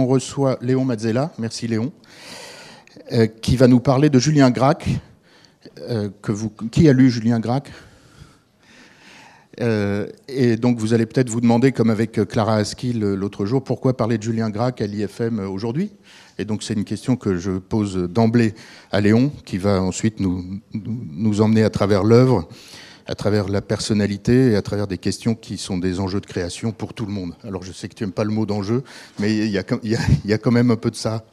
on reçoit Léon Mazzella, merci Léon, euh, qui va nous parler de Julien Gracq. Euh, qui a lu Julien Gracq? Euh, et donc vous allez peut-être vous demander, comme avec Clara Askill l'autre jour, pourquoi parler de Julien Gracq à l'IFM aujourd'hui? Et donc c'est une question que je pose d'emblée à Léon, qui va ensuite nous emmener à travers l'œuvre, à travers la personnalité et à travers des questions qui sont des enjeux de création pour tout le monde. Alors je sais que tu n'aimes pas le mot d'enjeu, mais il y, a, quand même un peu de ça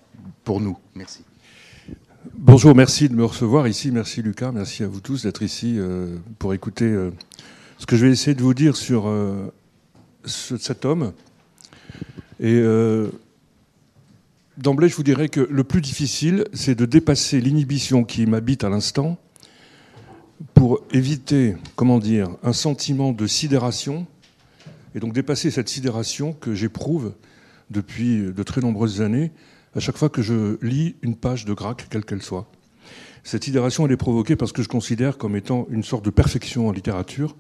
pour nous. Merci. Bonjour, merci de me recevoir ici. Merci Lucas, merci à vous tous d'être ici euh, pour écouter euh, ce que je vais essayer de vous dire sur euh, cet homme. Et d'emblée, je vous dirais que le plus difficile, c'est de dépasser l'inhibition qui m'habite à l'instant pour éviter, comment dire, un sentiment de sidération, et donc dépasser cette sidération que j'éprouve depuis de très nombreuses années à chaque fois que je lis une page de Gracq, quelle qu'elle soit. Cette sidération, elle est provoquée parce que je considère comme étant une sorte de perfection en littérature,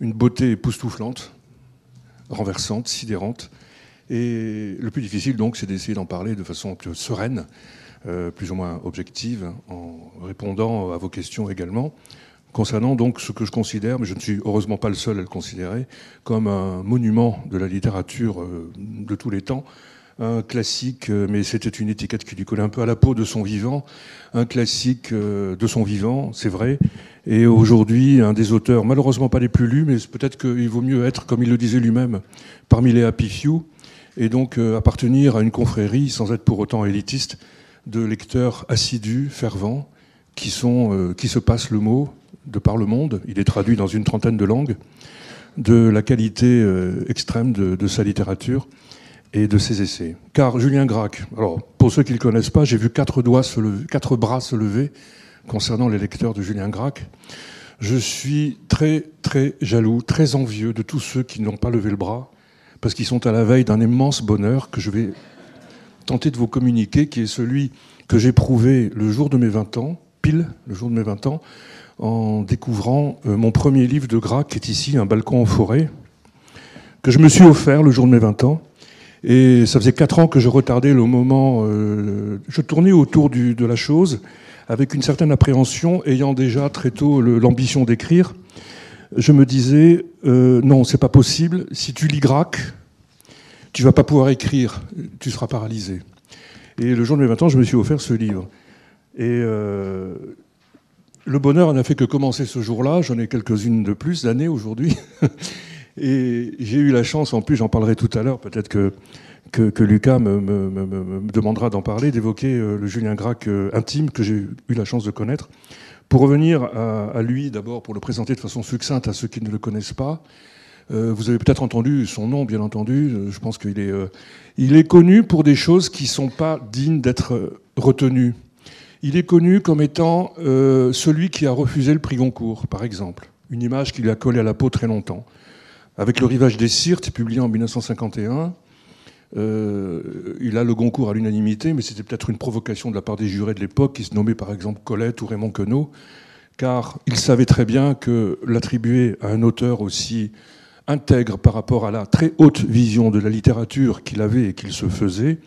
une beauté époustouflante, renversante, sidérante. Et le plus difficile, donc, c'est d'essayer d'en parler de façon plus sereine, euh, plus ou moins objective, en répondant à vos questions également, concernant donc ce que je considère, mais je ne suis heureusement pas le seul à le considérer, comme un monument de la littérature euh, de tous les temps, un classique, euh, mais c'était une étiquette qui lui collait un peu à la peau de son vivant, un classique euh, de son vivant, c'est vrai, et aujourd'hui un des auteurs, malheureusement pas les plus lus, mais peut-être qu'il vaut mieux être, comme il le disait lui-même, parmi les happy few, et donc appartenir à une confrérie, sans être pour autant élitiste, de lecteurs assidus, fervents, qui, sont, qui se passent le mot de par le monde, il est traduit dans une trentaine de langues, de la qualité extrême de, de sa littérature et de ses essais. Car Julien Gracq, alors pour ceux qui ne le connaissent pas, j'ai vu quatre, doigts se lever, quatre bras se lever concernant les lecteurs de Julien Gracq. Je suis très très jaloux, très envieux de tous ceux qui n'ont pas levé le bras, parce qu'ils sont à la veille d'un immense bonheur que je vais tenter de vous communiquer, qui est celui que j'ai prouvé le jour de mes 20 ans, pile le jour de mes 20 ans, en découvrant euh, mon premier livre de Gracq, qui est ici, Un balcon en forêt, que je me suis offert le jour de mes 20 ans, et ça faisait quatre ans que je retardais le moment. Euh, je tournais autour de la chose avec une certaine appréhension, ayant déjà très tôt l'ambition d'écrire. Je me disais euh, non, c'est pas possible. Si tu lis Gracq, tu vas pas pouvoir écrire. Tu seras paralysé. Et le jour de mes 20 ans, je me suis offert ce livre. Et le bonheur n'a fait que commencer ce jour-là. J'en ai quelques-unes de plus d'années aujourd'hui. Et j'ai eu la chance, en plus j'en parlerai tout à l'heure, peut-être que, que, Lucas me, demandera d'en parler, d'évoquer euh, le Julien Gracq euh, intime que j'ai eu la chance de connaître. Pour revenir à, lui, d'abord, pour le présenter de façon succincte à ceux qui ne le connaissent pas, euh, vous avez peut-être entendu son nom, bien entendu. Je pense qu'il est, il est connu pour des choses qui ne sont pas dignes d'être retenues. Il est connu comme étant celui qui a refusé le prix Goncourt, par exemple. Une image qui lui a collé à la peau très longtemps avec le rivage des Sirtes, publié en 1951. Euh, il a le Goncourt à l'unanimité, mais c'était peut-être une provocation de la part des jurés de l'époque, qui se nommaient par exemple Colette ou Raymond Queneau, car il savait très bien que l'attribuer à un auteur aussi intègre par rapport à la très haute vision de la littérature qu'il avait et qu'il se faisait,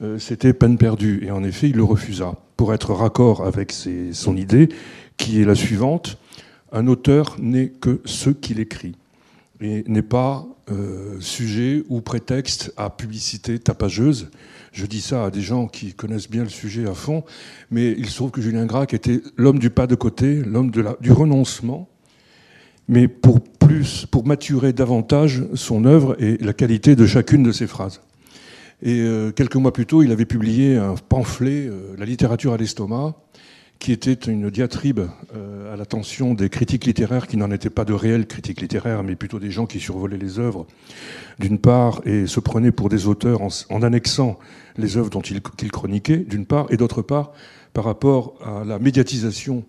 euh, c'était peine perdue. Et en effet, il le refusa, pour être raccord avec son idée, qui est la suivante, un auteur n'est que ce qu'il écrit et n'est pas euh, sujet ou prétexte à publicité tapageuse. Je dis ça à des gens qui connaissent bien le sujet à fond, mais il se trouve que Julien Gracq était l'homme du pas de côté, l'homme du renoncement, mais pour plus, pour maturer davantage son œuvre et la qualité de chacune de ses phrases. Et euh, quelques mois plus tôt, il avait publié un pamphlet, euh, La littérature à l'estomac, qui était une diatribe euh, à l'attention des critiques littéraires qui n'en étaient pas de réelles critiques littéraires, mais plutôt des gens qui survolaient les œuvres, d'une part, et se prenaient pour des auteurs en, annexant les œuvres dont ils, chroniquaient, d'une part, et d'autre part, par rapport à la médiatisation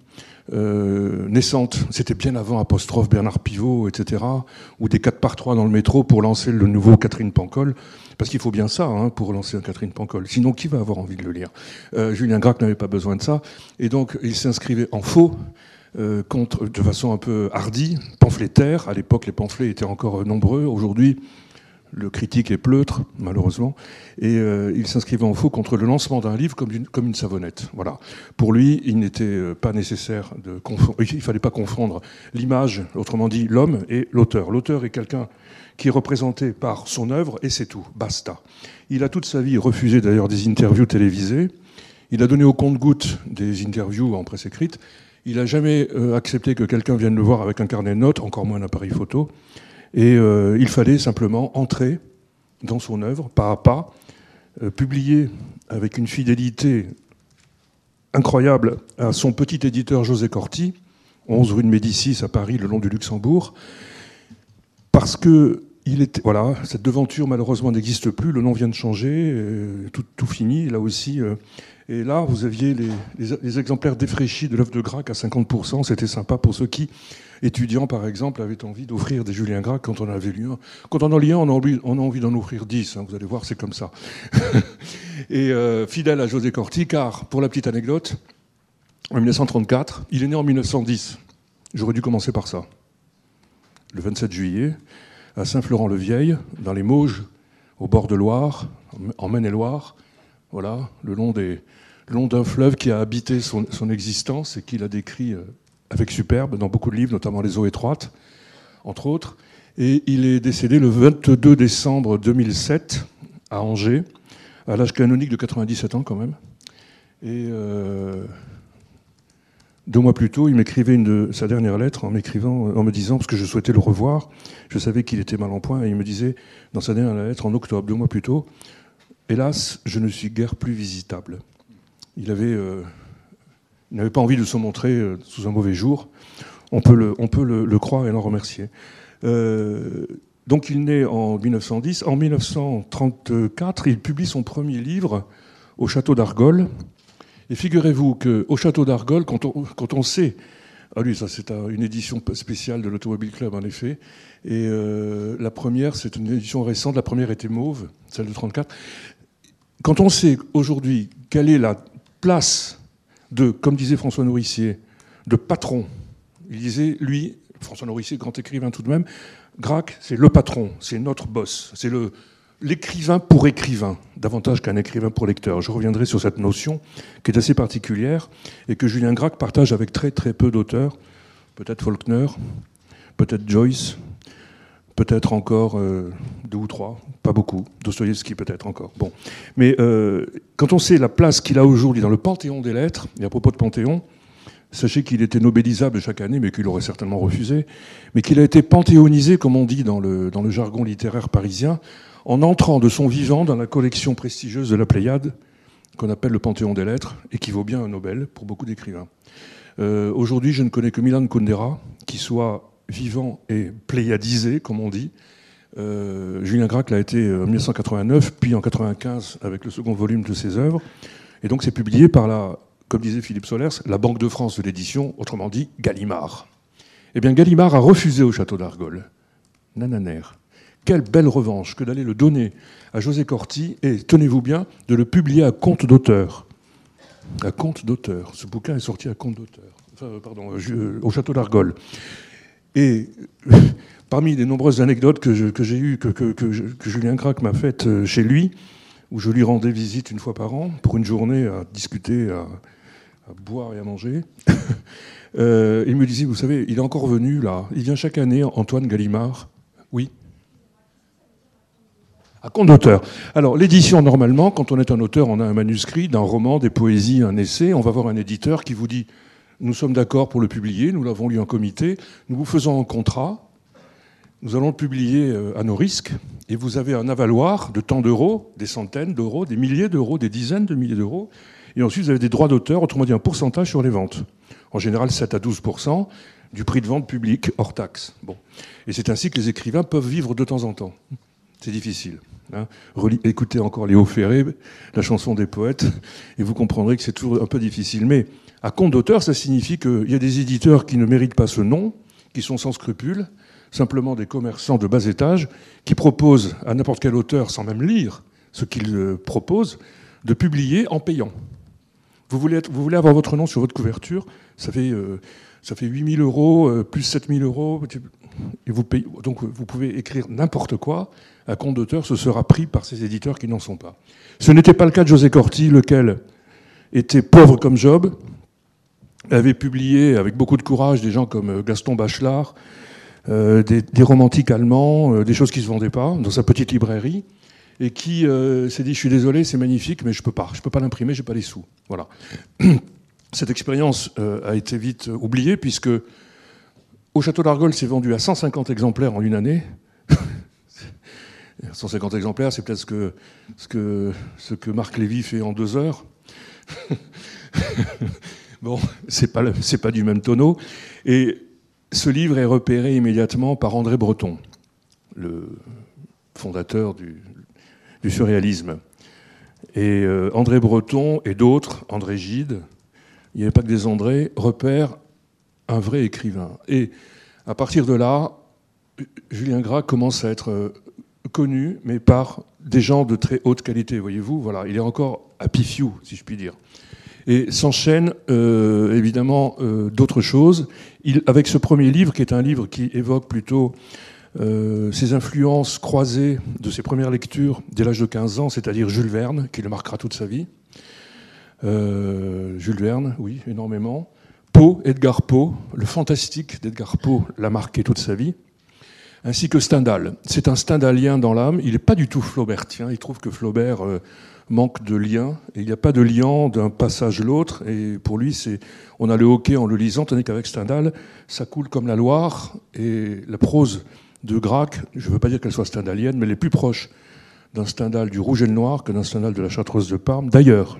naissante. C'était bien avant apostrophe Bernard Pivot, etc., ou des 4 par 3 dans le métro pour lancer le nouveau Catherine Pancol. Parce qu'il faut bien ça hein, pour lancer un Catherine Pancol. Sinon, qui va avoir envie de le lire? Euh, Julien Gracq n'avait pas besoin de ça. Et donc, il s'inscrivait en faux. Euh, contre, de façon un peu hardie, pamphlétaire. À l'époque, les pamphlets étaient encore nombreux. Aujourd'hui, le critique est pleutre, malheureusement, et euh, il s'inscrivait en faux contre le lancement d'un livre comme une, savonnette. Voilà. Pour lui, il n'était euh, pas nécessaire de confondre, il fallait pas confondre l'image, autrement dit l'homme, et l'auteur. L'auteur est quelqu'un qui est représenté par son œuvre, et c'est tout, basta. Il a toute sa vie refusé d'ailleurs des interviews télévisées, il a donné au compte-goutte des interviews en presse écrite, il n'a jamais euh, accepté que quelqu'un vienne le voir avec un carnet de notes, encore moins un appareil photo. Et euh, il fallait simplement entrer dans son œuvre, pas à pas, euh, publier avec une fidélité incroyable à son petit éditeur José Corti, 11 rue de Médicis à Paris, le long du Luxembourg, parce que voilà, cette devanture malheureusement n'existe plus, le nom vient de changer, tout, tout, fini, là aussi. et là, vous aviez les, exemplaires défraîchis de l'œuvre de Grac à 50%, c'était sympa pour ceux qui étudiants, par exemple, avaient envie d'offrir des Julien Gracq quand on avait lu un. Quand on en lit un, on a envie, d'en offrir dix. Hein, vous allez voir, c'est comme ça. et euh, fidèle à José Corti, car, pour la petite anecdote, en 1934, il est né en 1910. J'aurais dû commencer par ça. Le 27 juillet, à Saint-Florent-le-Vieil, dans les Mauges, au bord de Loire, en Maine-et-Loire, voilà, le long des, long d'un fleuve qui a habité son, existence et qu'il a décrit euh, avec superbe dans beaucoup de livres, notamment Les eaux étroites, entre autres. Et il est décédé le 22 décembre 2007 à Angers, à l'âge canonique de 97 ans quand même. Euh, deux mois plus tôt, il m'écrivait sa dernière lettre en m'écrivant, en me disant, parce que je souhaitais le revoir, je savais qu'il était mal en point, et il me disait dans sa dernière lettre en octobre, deux mois plus tôt, hélas, je ne suis guère plus visitable. Euh, il n'avait pas envie de se montrer euh, sous un mauvais jour. On peut le, on peut le, croire et l'en remercier. Euh, donc il naît en 1910. En 1934, il publie son premier livre au château d'Argol. Et figurez-vous qu'au château d'Argol, quand on, quand on sait ah oui, ça c'est une édition spéciale de l'Automobile Club en effet. Et euh, la première, c'est une édition récente. La première était mauve, celle de 34. Quand on sait aujourd'hui quelle est la place de, comme disait François Nourricier, de patron. Il disait, lui, François Nourricier, grand écrivain tout de même, Grac, c'est le patron, c'est notre boss, c'est le, l'écrivain pour écrivain, davantage qu'un écrivain pour lecteur. Je reviendrai sur cette notion qui est assez particulière et que Julien Gracq partage avec très très peu d'auteurs, peut-être Faulkner, peut-être Joyce, peut-être encore euh, deux ou trois, pas beaucoup, Dostoïevski peut-être encore. Bon. Mais euh, quand on sait la place qu'il a aujourd'hui dans le panthéon des lettres, et à propos de panthéon, sachez qu'il était nobélisable chaque année, mais qu'il aurait certainement refusé, mais qu'il a été panthéonisé, comme on dit dans le, dans le jargon littéraire parisien, en entrant de son vivant dans la collection prestigieuse de la Pléiade, qu'on appelle le Panthéon des lettres, et qui vaut bien un Nobel pour beaucoup d'écrivains. Euh, aujourd'hui, je ne connais que Milan Kundera, qui soit vivant et pléiadisé, comme on dit. Euh, Julien Gracq l'a été euh, en 1989, puis en 1995 avec le second volume de ses œuvres. Et donc c'est publié par la, comme disait Philippe Solers, la Banque de France de l'édition, autrement dit Gallimard. Eh bien Gallimard a refusé au château d'Argol. Nananer. Quelle belle revanche que d'aller le donner à José Corti et, tenez-vous bien, de le publier à compte d'auteur. À compte d'auteur. Ce bouquin est sorti à compte d'auteur. Enfin, pardon, euh, au château d'Argol. Et parmi les nombreuses anecdotes que, j'ai eues, que, Julien Gracq m'a faites euh, chez lui, où je lui rendais visite une fois par an pour une journée à discuter, à, boire et à manger, euh, il me disait, vous savez, il est encore venu là, il vient chaque année, Antoine Gallimard. Oui à compte d'auteur. Alors, l'édition, normalement, quand on est un auteur, on a un manuscrit d'un roman, des poésies, un essai. On va voir un éditeur qui vous dit nous sommes d'accord pour le publier, nous l'avons lu en comité, nous vous faisons un contrat, nous allons le publier euh, à nos risques, et vous avez un avaloir de tant d'euros, des centaines d'euros, des milliers d'euros, des dizaines de milliers d'euros, et ensuite vous avez des droits d'auteur, autrement dit un pourcentage sur les ventes. En général 7 à 12% du prix de vente public hors taxe. Et c'est ainsi que les écrivains peuvent vivre de temps en temps. C'est difficile. Hein. Écoutez encore Léo Ferré, la chanson des poètes, et vous comprendrez que c'est toujours un peu difficile. Mais à compte d'auteur, ça signifie qu'il y a des éditeurs qui ne méritent pas ce nom, qui sont sans scrupules, simplement des commerçants de bas étage, qui proposent à n'importe quel auteur, sans même lire ce qu'il euh, propose, de publier en payant. Vous voulez, avoir votre nom sur votre couverture, ça fait, ça fait 8000 euros, plus 7000 euros. Et vous payez, donc vous pouvez écrire n'importe quoi. Un compte d'auteur, ce sera pris par ces éditeurs qui n'en sont pas. Ce n'était pas le cas de José Corti, lequel était pauvre comme Job, avait publié avec beaucoup de courage des gens comme Gaston Bachelard, euh, des, romantiques allemands, euh, des choses qui ne se vendaient pas dans sa petite librairie, et qui euh, s'est dit je suis désolé, c'est magnifique, mais je peux pas, je peux pas l'imprimer, j'ai pas les sous. Voilà. Cette expérience a été vite oubliée puisque au château d'Argol s'est vendu à 150 exemplaires en une année. 150 exemplaires, c'est peut-être ce que, Marc Lévy fait en deux heures. bon, c'est pas, pas du même tonneau. Et ce livre est repéré immédiatement par André Breton, le fondateur du, surréalisme. Et euh, André Breton et d'autres, André Gide, il n'y avait pas que des André, repèrent un vrai écrivain. Et à partir de là, Julien Gras commence à être euh, connu, mais par des gens de très haute qualité, voyez-vous. Voilà, il est encore à pifiou, si je puis dire. Et s'enchaînent euh, évidemment euh, d'autres choses. Avec ce premier livre, qui est un livre qui évoque plutôt euh, ses influences croisées de ses premières lectures dès l'âge de 15 ans, c'est-à-dire Jules Verne, qui le marquera toute sa vie. Jules Verne, oui, énormément. Poe, Edgar Poe, le fantastique d'Edgar Poe l'a marqué toute sa vie ainsi que Stendhal. C'est un Stendhalien dans l'âme. Il n'est pas du tout flaubertien. Il trouve que Flaubert euh, manque de lien. Il n'y a pas de lien d'un passage à l'autre. Et pour lui, c'est, on a le hockey en le lisant, tandis qu'avec Stendhal, ça coule comme la Loire. Et la prose de Grac, je ne veux pas dire qu'elle soit stendhalienne, mais elle est plus proche d'un Stendhal du Rouge et le Noir que d'un Stendhal de la Chartreuse de Parme. D'ailleurs,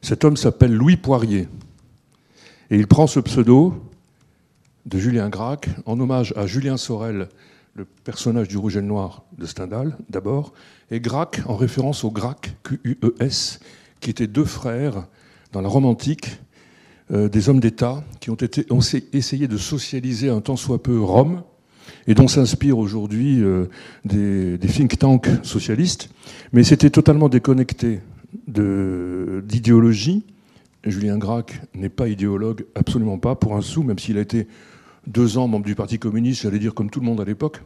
cet homme s'appelle Louis Poirier. Et il prend ce pseudo de Julien Gracq, en hommage à Julien Sorel, le personnage du Rouge et le Noir de Stendhal, d'abord, et Gracq en référence au Gracq, Q-U-E-S, qui étaient deux frères dans la Rome antique, euh, des hommes d'État qui ont, été, ont essayé de socialiser un tant soit peu Rome, et dont s'inspirent aujourd'hui euh, des, think tanks socialistes, mais c'était totalement déconnecté d'idéologie. Julien Gracq n'est pas idéologue, absolument pas, pour un sou, même s'il a été deux ans membre du Parti communiste, j'allais dire comme tout le monde à l'époque,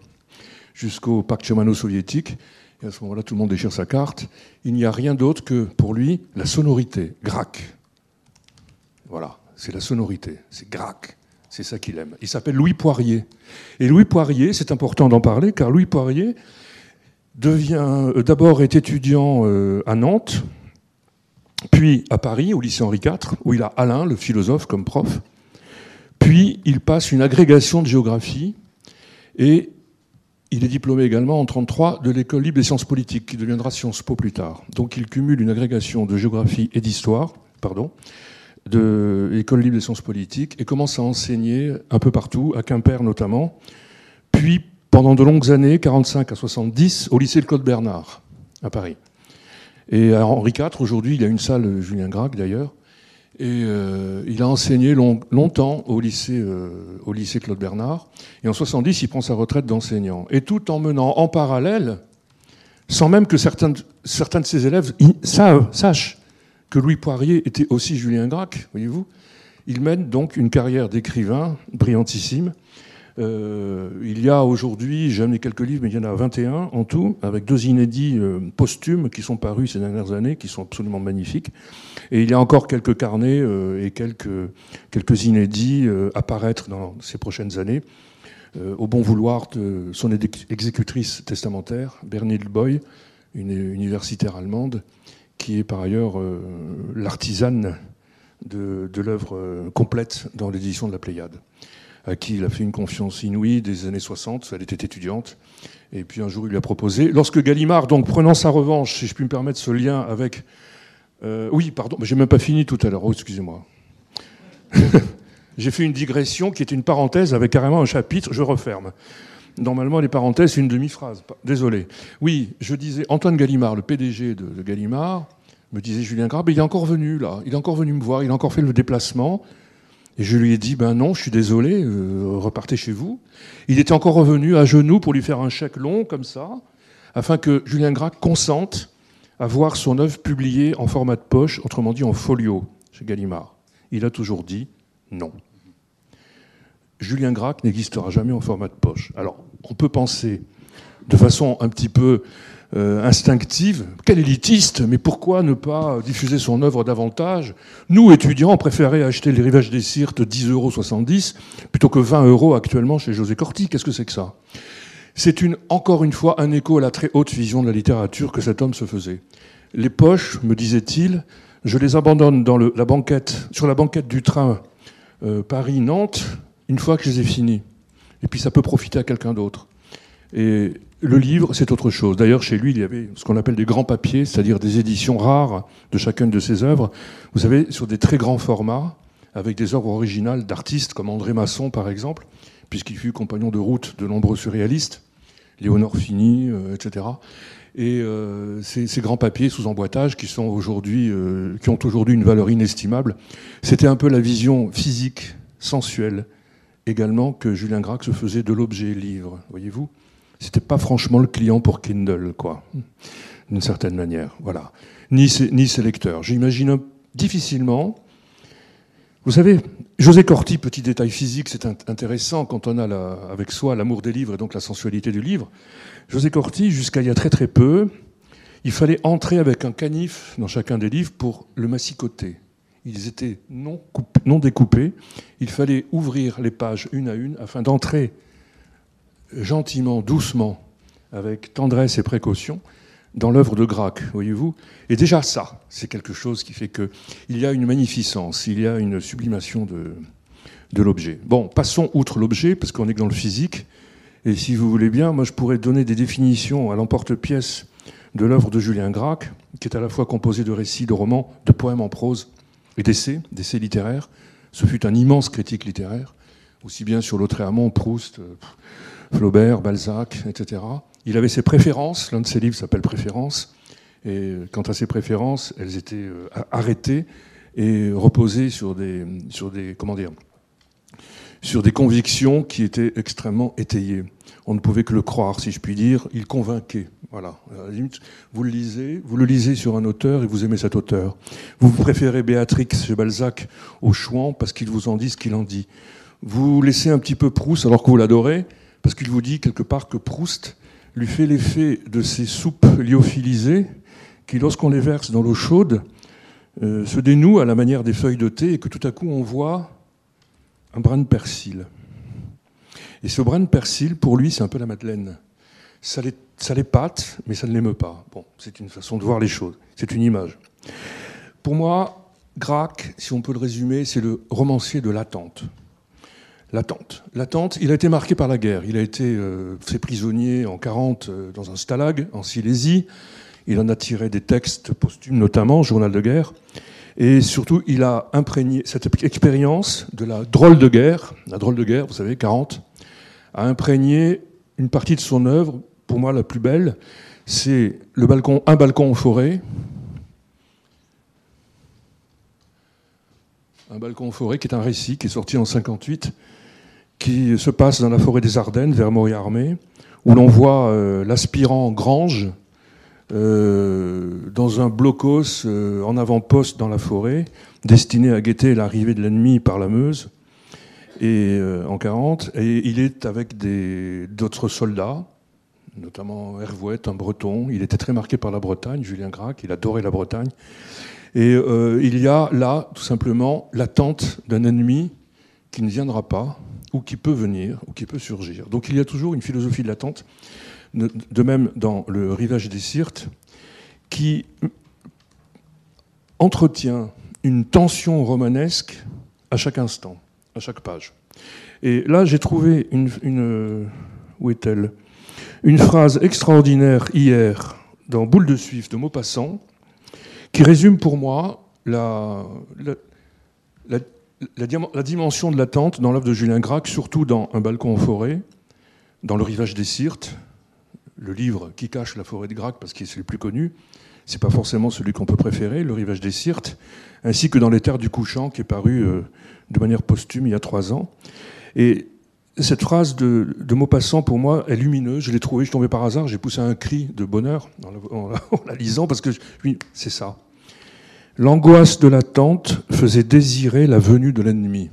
jusqu'au pacte germano-soviétique. Et à ce moment-là, tout le monde déchire sa carte. Il n'y a rien d'autre que, pour lui, la sonorité. Grac. Voilà, c'est la sonorité. C'est Grac. C'est ça qu'il aime. Il s'appelle Louis Poirier. Et Louis Poirier, c'est important d'en parler, car Louis Poirier devient, euh, d'abord est étudiant euh, à Nantes, puis à Paris, au lycée Henri IV, où il a Alain, le philosophe, comme prof. Puis il passe une agrégation de géographie et il est diplômé également en 1933 de l'école libre des sciences politiques, qui deviendra Sciences Po plus tard. Donc il cumule une agrégation de géographie et d'histoire, pardon, de l'école libre des sciences politiques et commence à enseigner un peu partout, à Quimper notamment, puis pendant de longues années, 45 à 70, au lycée de Claude Bernard, à Paris. Et à Henri IV, aujourd'hui, il y a une salle Julien Gracq d'ailleurs, et euh, il a enseigné longtemps au lycée, euh, au lycée Claude Bernard. Et en 70, il prend sa retraite d'enseignant. Et tout en menant en parallèle, sans même que certains, certains de ses élèves savent, sachent que Louis Poirier était aussi Julien Gracq, voyez-vous, il mène donc une carrière d'écrivain brillantissime euh, il y a aujourd'hui, j'ai amené quelques livres, mais il y en a 21 en tout, avec deux inédits euh, posthumes qui sont parus ces dernières années, qui sont absolument magnifiques. Et il y a encore quelques carnets euh, et quelques, quelques inédits à paraître dans ces prochaines années. au bon vouloir de son exécutrice testamentaire, Bernie Boy, une universitaire allemande, qui est par ailleurs l'artisane de l'œuvre complète dans l'édition de la Pléiade à qui il a fait une confiance inouïe des années 60. Elle était étudiante. Et puis un jour, il lui a proposé. Lorsque Gallimard, donc prenant sa revanche, si je puis me permettre ce lien avec. Euh, oui, pardon, j'ai même pas fini tout à l'heure. Oh, excusez-moi. j'ai fait une digression qui est une parenthèse avec carrément un chapitre. Je referme. Normalement, les parenthèses, c'est une demi-phrase. Désolé. Oui, je disais, Antoine Gallimard, le PDG de, Gallimard, me disait Julien Grab, il est encore venu là, il est encore venu me voir, il a encore fait le déplacement. Et je lui ai dit, ben non, je suis désolé, euh, repartez chez vous. Il était encore revenu à genoux pour lui faire un chèque long, comme ça, afin que Julien Gracq consente à voir son œuvre publiée en format de poche, autrement dit en folio, chez Gallimard. Il a toujours dit non. Julien Gracq n'existera jamais en format de poche. Alors, on peut penser de façon un petit peu instinctive, quel élitiste, mais pourquoi ne pas diffuser son œuvre davantage Nous, étudiants, on acheter Les Rivages des Sirtes 10,70 euros plutôt que 20 euros actuellement chez José Corti. Qu'est-ce que c'est que ça C'est une, encore une fois un écho à la très haute vision de la littérature que cet homme se faisait. Les poches, me disait-il, je les abandonne dans banquette, sur la banquette du train euh, Paris-Nantes une fois que je les ai finis. Et puis ça peut profiter à quelqu'un d'autre. Et le livre, c'est autre chose. D'ailleurs, chez lui, il y avait ce qu'on appelle des grands papiers, c'est-à-dire des éditions rares de chacune de ses œuvres. Vous savez, sur des très grands formats, avec des œuvres originales d'artistes comme André Masson, par exemple, puisqu'il fut compagnon de route de nombreux surréalistes, Léonore Fini, euh, etc. Et euh, ces, grands papiers sous emboîtage qui, sont euh, qui ont aujourd'hui une valeur inestimable, c'était un peu la vision physique, sensuelle, également que Julien Gracq se faisait de l'objet livre, voyez-vous C'était pas franchement le client pour Kindle, quoi, d'une certaine manière, voilà. Ni ses, lecteurs. J'imagine difficilement. Vous savez, José Corti, petit détail physique, c'est intéressant quand on a avec soi l'amour des livres et donc la sensualité du livre. José Corti, jusqu'à il y a très très peu, il fallait entrer avec un canif dans chacun des livres pour le massicoter ils étaient non découpés. Il fallait ouvrir les pages une à une afin d'entrer gentiment, doucement, avec tendresse et précaution, dans l'œuvre de Gracq, voyez-vous. Et déjà ça, c'est quelque chose qui fait qu'il y a une magnificence, il y a une sublimation de, de l'objet. Bon, passons outre l'objet, parce qu'on est dans le physique. Et si vous voulez bien, moi je pourrais donner des définitions à l'emporte-pièce de l'œuvre de Julien Gracq, qui est à la fois composée de récits, de romans, de poèmes en prose et d'essais, d'essais littéraires. Ce fut un immense critique littéraire, aussi bien sur Lautréamont, Proust, euh, Flaubert, Balzac, etc. Il avait ses préférences, l'un de ses livres s'appelle Préférences, et quant à ses préférences, elles étaient euh, arrêtées et reposées sur des, sur des, comment dire, sur des convictions qui étaient extrêmement étayées. On ne pouvait que le croire, si je puis dire. Il convainquait. Voilà. Vous le lisez, vous le lisez sur un auteur et vous aimez cet auteur. Vous préférez Béatrix chez Balzac au Chouan parce qu'il vous en dit ce qu'il en dit. Vous laissez un petit peu Proust alors que vous l'adorez parce qu'il vous dit quelque part que Proust lui fait l'effet de ces soupes lyophilisées qui, lorsqu'on les verse dans l'eau chaude, euh, se dénouent à la manière des feuilles de thé et que tout à coup on voit un brin de persil. Et ce brin de persil, pour lui, c'est un peu la Madeleine. Ça l'épate, mais ça ne l'émeut pas. Bon, c'est une façon de voir les choses. C'est une image. Pour moi, Gracq, si on peut le résumer, c'est le romancier de l'attente. L'attente. L'attente, il a été marqué par la guerre. Il a été euh, fait prisonnier en 40 euh, dans un stalag en Silésie. Il en a tiré des textes posthumes, notamment Journal de guerre. Et surtout, il a imprégné cette expérience de la drôle de guerre, la drôle de guerre, vous savez, 40, a imprégné une partie de son œuvre, pour moi la plus belle, c'est le balcon, un balcon en forêt. Un balcon forêt qui est un récit qui est sorti en 58, qui se passe dans la forêt des Ardennes, vers Moriarmé, où l'on voit euh, l'aspirant Grange euh, dans un blocos euh, en avant-poste dans la forêt, destiné à guetter l'arrivée de l'ennemi par la Meuse, et, en 40. Et il est avec d'autres soldats, notamment Hervouet, un breton. Il était très marqué par la Bretagne, Julien Gracq, il adorait la Bretagne. Et il y a là, tout simplement, l'attente d'un ennemi qui ne viendra pas, ou qui peut venir, ou qui peut surgir. Donc il y a toujours une philosophie de l'attente de même dans le rivage des Sirtes, qui entretient une tension romanesque à chaque instant, à chaque page. Et là, j'ai trouvé une, où est-elle? Une phrase extraordinaire hier dans Boule de Suif de Maupassant, qui résume pour moi la, la, la dimension de l'attente dans l'œuvre de Julien Gracq, surtout dans Un balcon en forêt, dans le rivage des Sirtes, le livre qui cache la forêt de Gracq, parce qu'il est le plus connu, c'est pas forcément celui qu'on peut préférer, Le rivage des Sirtes, ainsi que dans Les Terres du Couchant, qui est paru euh, de manière posthume il y a trois ans. Et cette phrase de, Maupassant, pour moi, est lumineuse. Je l'ai trouvée, je suis tombé par hasard, j'ai poussé un cri de bonheur en la, lisant, parce que c'est ça. L'angoisse de l'attente faisait désirer la venue de l'ennemi.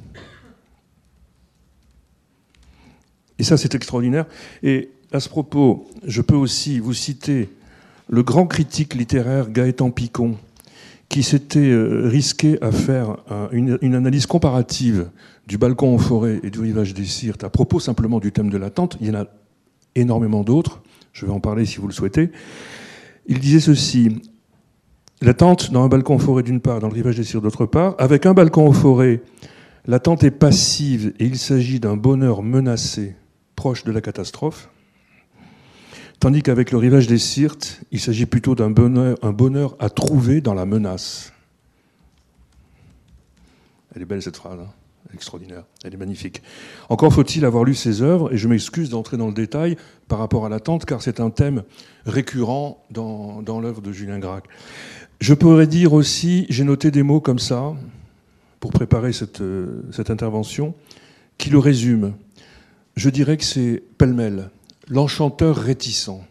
Et ça, c'est extraordinaire. Et à ce propos, je peux aussi vous citer le grand critique littéraire Gaëtan Picon, qui s'était euh, risqué à faire une, analyse comparative du balcon en forêt et du rivage des Sirtes à propos simplement du thème de l'attente. Il y en a énormément d'autres, je vais en parler si vous le souhaitez. Il disait ceci L'attente dans un balcon forêt d'une part, dans le rivage des Sirtes d'autre part, avec un balcon en forêt, l'attente est passive et il s'agit d'un bonheur menacé proche de la catastrophe. Tandis qu'avec le rivage des Sirtes, il s'agit plutôt d'un bonheur, à trouver dans la menace. Elle est belle cette phrase, hein extraordinaire, elle est magnifique. Encore faut-il avoir lu ses œuvres, et je m'excuse d'entrer dans le détail par rapport à l'attente, car c'est un thème récurrent dans, dans l'œuvre de Julien Gracq. Je pourrais dire aussi, j'ai noté des mots comme ça, pour préparer cette, cette intervention, qui le résument. Je dirais que c'est pêle-mêle l'enchanteur réticent.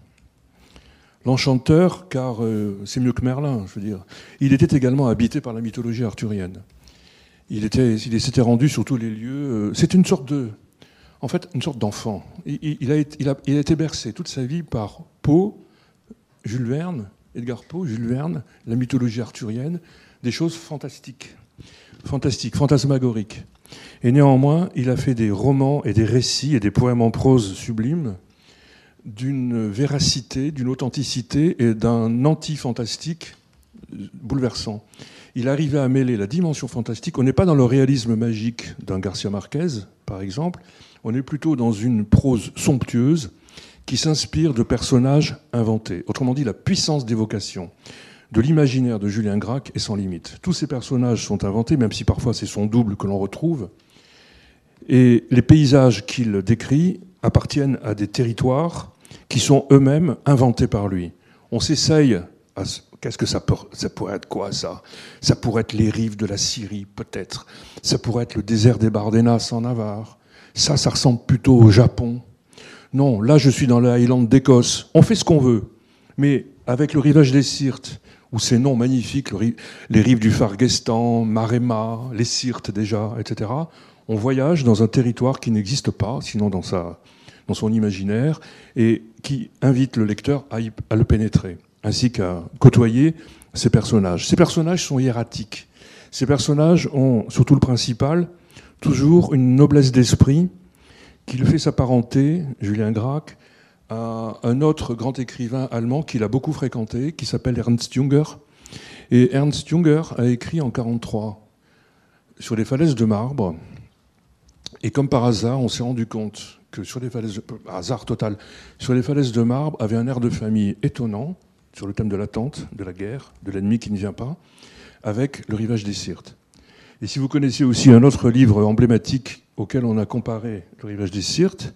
L'enchanteur, car euh, c'est mieux que Merlin, je veux dire. Il était également habité par la mythologie arthurienne. Il, était, il s'était rendu sur tous les lieux. Euh, c'est une sorte de, en fait, une sorte d'enfant. Il, a, il, a, il, a, été bercé toute sa vie par Poe, Jules Verne, Edgar Poe, Jules Verne, la mythologie arthurienne, des choses fantastiques, fantastiques, fantasmagoriques. Et néanmoins, il a fait des romans et des récits et des poèmes en prose sublimes d'une véracité, d'une authenticité et d'un anti-fantastique bouleversant. Il arrivait à mêler la dimension fantastique. On n'est pas dans le réalisme magique d'un Garcia Marquez, par exemple. On est plutôt dans une prose somptueuse qui s'inspire de personnages inventés. Autrement dit, la puissance d'évocation de l'imaginaire de Julien Gracq est sans limite. Tous ces personnages sont inventés, même si parfois c'est son double que l'on retrouve. Et les paysages qu'il décrit appartiennent à des territoires qui sont eux-mêmes inventés par lui. On s'essaye. Qu'est-ce que ça, ça pourrait être quoi ça? Ça pourrait être les rives de la Syrie, peut-être. Ça pourrait être le désert des Bardenas en Navarre. Ça, ça ressemble plutôt au Japon. Non, là je suis dans le Highland d'Écosse. On fait ce qu'on veut. Mais avec le rivage des Sirtes, ou ces noms magnifiques, les rives du Fargestan, Marema, les Sirtes déjà, etc., on voyage dans un territoire qui n'existe pas, sinon dans son imaginaire, et qui invite le lecteur à, à le pénétrer, ainsi qu'à côtoyer ces personnages. Ces personnages sont hiératiques. Ces personnages ont, surtout le principal, toujours une noblesse d'esprit qui le fait s'apparenter, Julien Gracq, à un autre grand écrivain allemand qu'il a beaucoup fréquenté, qui s'appelle Ernst Junger. Et Ernst Junger a écrit en 1943 sur les falaises de marbre. Et comme par hasard, on s'est rendu compte que sur les falaises, de, hasard total, sur les falaises de marbre avait un air de famille étonnant sur le thème de l'attente, de la guerre, de l'ennemi qui ne vient pas, avec le rivage des Sirtes. Et si vous connaissez aussi un autre livre emblématique auquel on a comparé le rivage des Sirtes,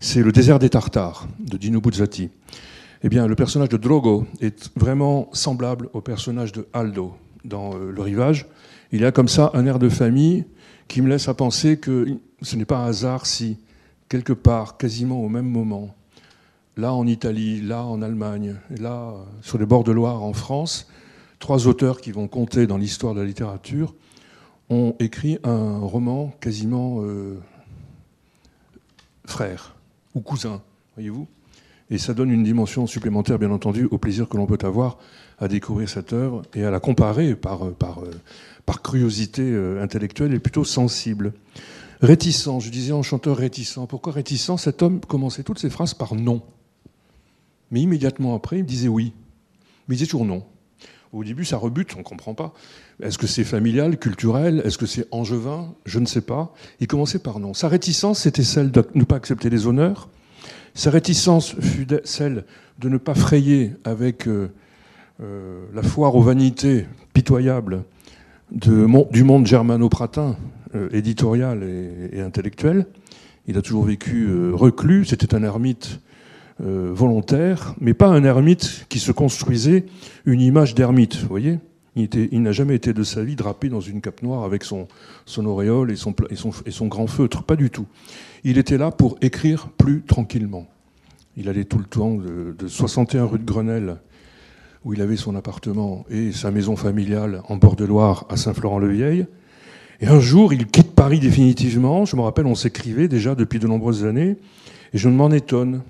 c'est Le désert des Tartares de Dino Buzzati. Eh bien, le personnage de Drogo est vraiment semblable au personnage de Aldo dans euh, Le Rivage. Il a comme ça un air de famille qui me laisse à penser que ce n'est pas un hasard si quelque part, quasiment au même moment, là en Italie, là en Allemagne, là sur les bords de Loire en France, trois auteurs qui vont compter dans l'histoire de la littérature ont écrit un roman quasiment euh, frère ou cousin, voyez-vous Et ça donne une dimension supplémentaire, bien entendu, au plaisir que l'on peut avoir à découvrir cette œuvre et à la comparer par, par, par curiosité euh, intellectuelle et plutôt sensible. Réticent, je disais en chanteur réticent. Pourquoi réticent? Cet homme commençait toutes ses phrases par non. Mais immédiatement après, il disait oui. Mais il disait toujours non. Au début, ça rebute, on ne comprend pas. Est-ce que c'est familial, culturel? Est-ce que c'est angevin? Je ne sais pas. Il commençait par non. Sa réticence, c'était celle de ne pas accepter les honneurs. Sa réticence fut celle de ne pas frayer avec euh, euh, la foire aux vanités pitoyables du monde germano-pratin, euh, éditorial et, intellectuel. Il a toujours vécu reclus, c'était un ermite euh, volontaire, mais pas un ermite qui se construisait une image d'ermite, vous voyez Il, n'a jamais été de sa vie drapé dans une cape noire avec son, auréole et son, grand feutre, pas du tout. Il était là pour écrire plus tranquillement. Il allait tout le temps de, de 61 rue de Grenelle, où il avait son appartement et sa maison familiale en bord de Loire à Saint-Florent-le-Vieil. Et un jour, il quitte Paris définitivement. Je me rappelle, on s'écrivait déjà depuis de nombreuses années, et je m'en étonne.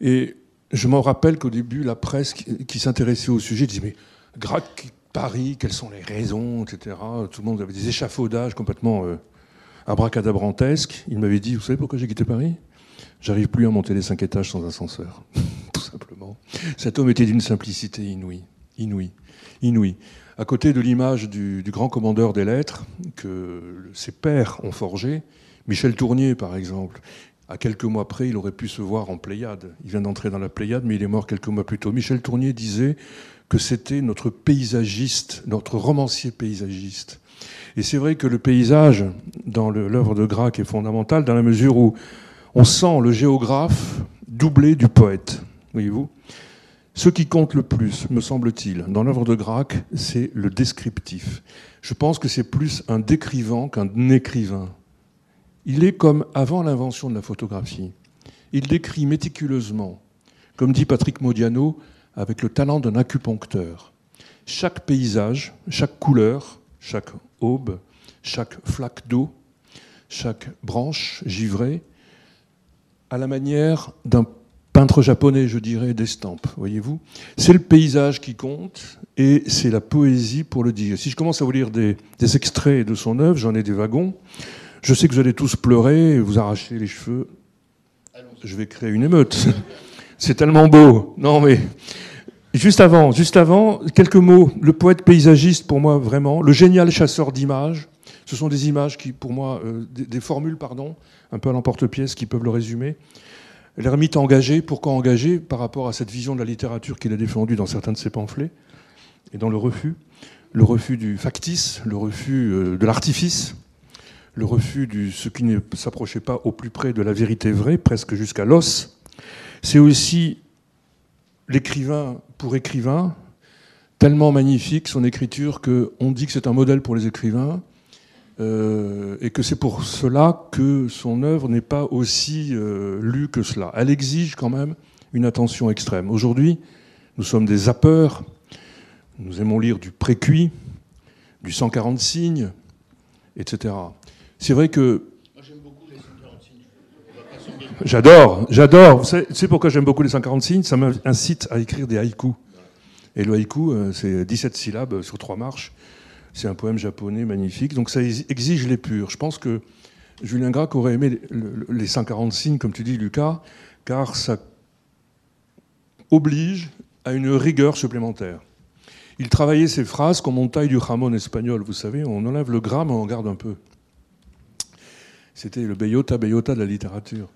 Et je me rappelle qu'au début, la presse qui, s'intéressait au sujet disait Mais Grac, Paris, quelles sont les raisons, etc. Tout le monde avait des échafaudages complètement euh, abracadabrantesques. Il m'avait dit Vous savez pourquoi j'ai quitté Paris? J'arrive plus à monter les cinq étages sans ascenseur. Tout simplement. Cet homme était d'une simplicité inouïe. Inouïe. Inouïe. À côté de l'image du, grand commandeur des lettres que ses pères ont forgé, Michel Tournier, par exemple, à quelques mois près, il aurait pu se voir en Pléiade. Il vient d'entrer dans la Pléiade, mais il est mort quelques mois plus tôt. Michel Tournier disait que c'était notre paysagiste, notre romancier paysagiste. Et c'est vrai que le paysage, dans l'œuvre de Grac, est fondamental dans la mesure où on sent le géographe doublé du poète. Voyez-vous Ce qui compte le plus, me semble-t-il, dans l'œuvre de Grac, c'est le descriptif. Je pense que c'est plus un décrivant qu'un écrivain. Il est comme avant l'invention de la photographie. Il décrit méticuleusement, comme dit Patrick Modiano, avec le talent d'un acupuncteur. Chaque paysage, chaque couleur, chaque aube, chaque flaque d'eau, chaque branche givrée, à la manière d'un peintre japonais, je dirais, d'estampes, voyez-vous. C'est le paysage qui compte et c'est la poésie pour le dire. Si je commence à vous lire des, des extraits de son œuvre, j'en ai des wagons, je sais que vous allez tous pleurer, vous arracher les cheveux. Je vais créer une émeute. C'est tellement beau. Non, mais juste avant, juste avant, quelques mots. Le poète paysagiste, pour moi, vraiment. Le génial chasseur d'images. Ce sont des images qui, pour moi, euh, des, formules, pardon, un peu à l'emporte-pièce, qui peuvent le résumer. L'ermite engagé, pourquoi engagé Par rapport à cette vision de la littérature qu'il a défendue dans certains de ses pamphlets et dans le refus. Le refus du factice, le refus euh, de l'artifice le refus de ce qui ne s'approchait pas au plus près de la vérité vraie, presque jusqu'à l'os. C'est aussi l'écrivain pour écrivain, tellement magnifique son écriture qu'on dit que c'est un modèle pour les écrivains, euh, et que c'est pour cela que son œuvre n'est pas aussi euh, lue que cela. Elle exige quand même une attention extrême. Aujourd'hui, nous sommes des zappeurs, nous aimons lire du précuit, du 140 signes, etc. C'est vrai que. J'adore, j'adore. Savez, pourquoi j'aime beaucoup les 140 signes? Ça m'incite à écrire des haïkus. Et le haïku, euh, c'est 17 syllabes sur trois marches. C'est un poème japonais magnifique. Donc ça exige l'épure. Je pense que Julien Gracq aurait aimé les 140 signes, comme tu dis, Lucas, car ça oblige à une rigueur supplémentaire. Il travaillait ses phrases comme on taille du jamon espagnol. Vous savez, on enlève le gramme, on garde un peu. C'était le Beyota Beyota de la littérature.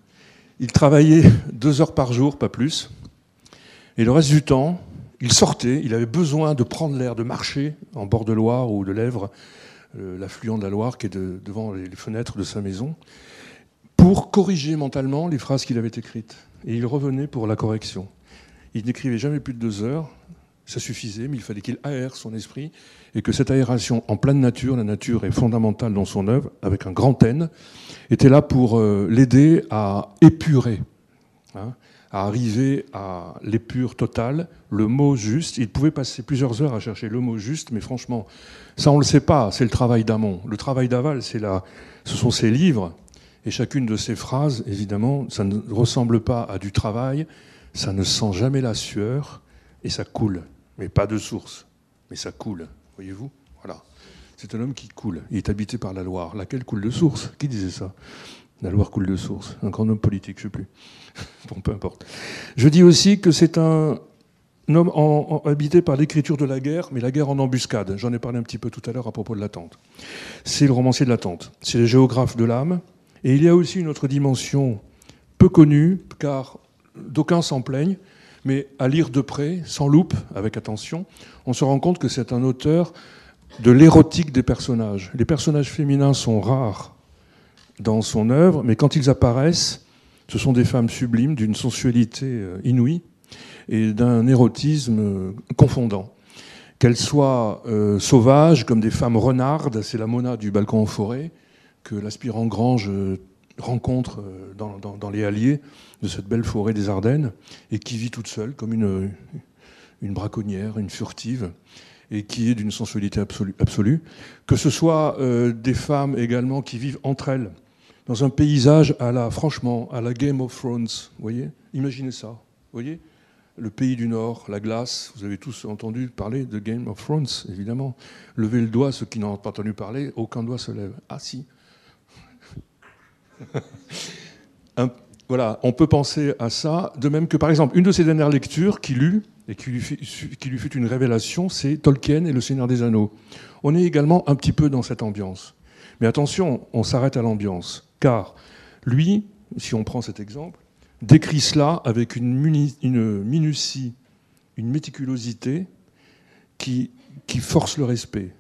Il travaillait deux heures par jour, pas plus. Et le reste du temps, il sortait, il avait besoin de prendre l'air, de marcher en bord de Loire ou de l'Èvre, euh, l'affluent de la Loire qui est devant les fenêtres de sa maison, pour corriger mentalement les phrases qu'il avait écrites. Et il revenait pour la correction. Il n'écrivait jamais plus de deux heures, ça suffisait, mais il fallait qu'il aère son esprit et que cette aération en pleine nature, la nature est fondamentale dans son œuvre, avec un grand N, était là pour euh, l'aider à épurer, hein, à arriver à l'épure totale, le mot juste. Il pouvait passer plusieurs heures à chercher le mot juste, mais franchement, ça on ne le sait pas, c'est le travail d'amont. Le travail d'aval, c'est ce sont ses livres, et chacune de ces phrases, évidemment, ça ne ressemble pas à du travail, ça ne sent jamais la sueur, et ça coule mais pas de source. Mais ça coule, voyez-vous Voilà. C'est un homme qui coule. Il est habité par la Loire. Laquelle coule de source? Qui disait ça? La Loire coule de source. Un grand homme politique, je ne sais plus. bon, peu importe. Je dis aussi que c'est un homme habité par l'écriture de la guerre, mais la guerre en embuscade. J'en ai parlé un petit peu tout à l'heure à propos de l'attente. C'est le romancier de l'attente. C'est le géographe de l'âme. Et il y a aussi une autre dimension peu connue, car d'aucuns s'en plaignent, mais à lire de près, sans loupe, avec attention, on se rend compte que c'est un auteur de l'érotique des personnages. Les personnages féminins sont rares dans son œuvre, mais quand ils apparaissent, ce sont des femmes sublimes, d'une sensualité euh, inouïe et d'un érotisme euh, confondant. qu'elles soient euh, sauvages, comme des femmes renardes, c'est la mona du balcon en forêt, que l'aspirant Grange rencontre euh, dans, les halliers de cette belle forêt des Ardennes, et qui vit toute seule, comme une, braconnière, une furtive, et qui est d'une sensualité absolue. Que ce soit des femmes également qui vivent entre elles, dans un paysage à la, franchement, à la Game of Thrones, voyez? Imaginez ça, voyez? Le pays du Nord, la glace, vous avez tous entendu parler de Game of Thrones, évidemment. Levez le doigt, ceux qui n'ont pas entendu parler, aucun doigt se lève. Ah si. voilà, on peut penser à ça, de même que par exemple, une de ses dernières lectures qu'il lut, et qui lui, fut une révélation, c'est Tolkien et le Seigneur des Anneaux. On est également un petit peu dans cette ambiance. Mais attention, on s'arrête à l'ambiance, car lui, si on prend cet exemple, décrit cela avec une, minutie, une méticulosité qui force le respect.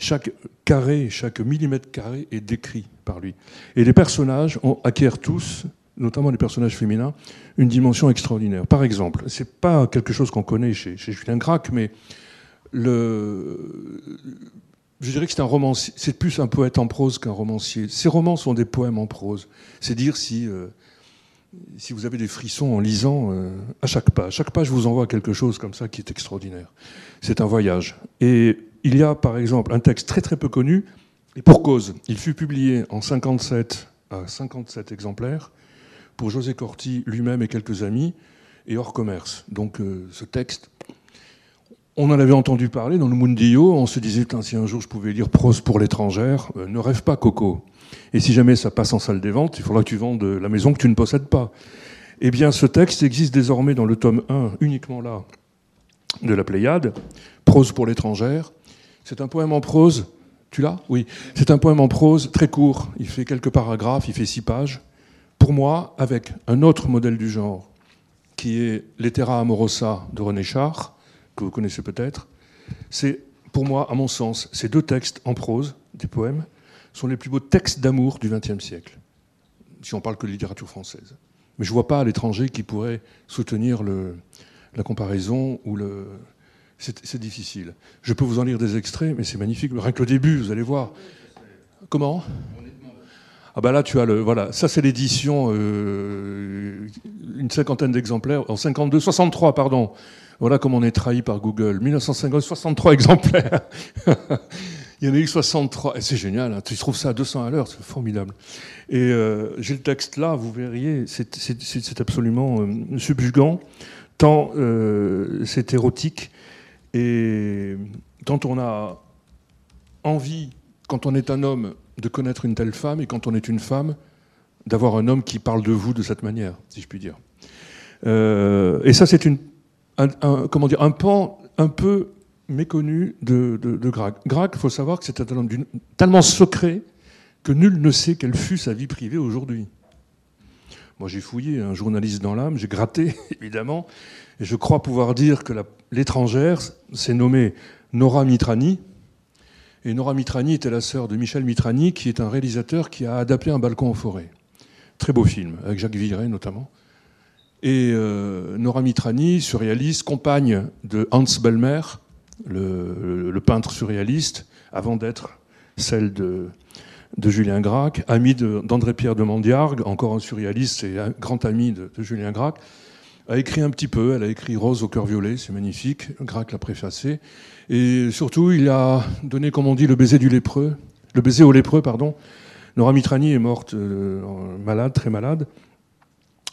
Chaque carré, chaque millimètre carré est décrit par lui. Et les personnages acquièrent tous, notamment les personnages féminins, une dimension extraordinaire. Par exemple, c'est pas quelque chose qu'on connaît chez, chez Julien Gracq, mais le, je dirais que c'est un romancier, c'est plus un poète en prose qu'un romancier. Ses romans sont des poèmes en prose. C'est dire si euh, si vous avez des frissons en lisant euh, à chaque page. Chaque page vous envoie quelque chose comme ça qui est extraordinaire. C'est un voyage. Et il y a par exemple un texte très très peu connu, et pour cause, il fut publié en 57 à 57 exemplaires pour José Corti lui-même et quelques amis, et hors commerce. Donc euh, ce texte, on en avait entendu parler dans le Mundillo, on se disait, si un jour je pouvais lire prose pour l'étrangère, euh, ne rêve pas Coco. Et si jamais ça passe en salle des ventes, il faudra que tu vendes la maison que tu ne possèdes pas. Eh bien, ce texte existe désormais dans le tome 1, uniquement là, de la Pléiade, Prose pour l'étrangère. C'est un poème en prose. Tu l'as? Oui. C'est un poème en prose très court. Il fait quelques paragraphes, il fait six pages. Pour moi, avec un autre modèle du genre, qui est L'Etera Amorosa de René Char, que vous connaissez peut-être, c'est, pour moi, à mon sens, ces deux textes en prose, des poèmes, sont les plus beaux textes d'amour du XXe siècle, si on parle que de littérature française. Mais je ne vois pas à l'étranger qui pourrait soutenir la comparaison ou le. C'est difficile. Je peux vous en lire des extraits, mais c'est magnifique. Rien que le début, vous allez voir. Comment? Ah ben là, tu as le voilà, ça c'est l'édition, euh, une cinquantaine d'exemplaires, en 52, 63 pardon. Voilà comment on est trahi par Google. 1950, 63 exemplaires. Il y en a eu 63. Et c'est génial, hein. tu trouves ça à 200 à l'heure, c'est formidable. Et euh, j'ai le texte là, vous verriez, c'est absolument euh, subjugant, tant c'est érotique, et tant on a envie, quand on est un homme, de connaître une telle femme, et quand on est une femme, d'avoir un homme qui parle de vous de cette manière, si je puis dire. et ça, c'est une, comment dire, un pan un peu méconnu de, de, de il faut savoir que c'est un homme tellement secret que nul ne sait quelle fut sa vie privée aujourd'hui. Moi, j'ai fouillé, un journaliste dans l'âme, j'ai gratté, évidemment, et je crois pouvoir dire que l'étrangère s'est nommée Nora Mitrani. Et Nora Mitrani était la sœur de Michel Mitrani, qui est un réalisateur qui a adapté Un balcon en forêt. Très beau film, avec Jacques Villeray notamment. Et euh, Nora Mitrani, surréaliste, compagne de Hans Bellmer, le, peintre surréaliste, avant d'être celle de, Julien Gracq, ami d'André-Pierre de, Mandiargue, encore un surréaliste et grand ami de, Julien Gracq, a écrit un petit peu, elle a écrit Rose au cœur violet, c'est magnifique, Gracq l'a préfacé, et surtout il a donné, comme on dit, le baiser du lépreux, le baiser au lépreux, pardon. Nora Mitrani est morte euh, malade, très malade,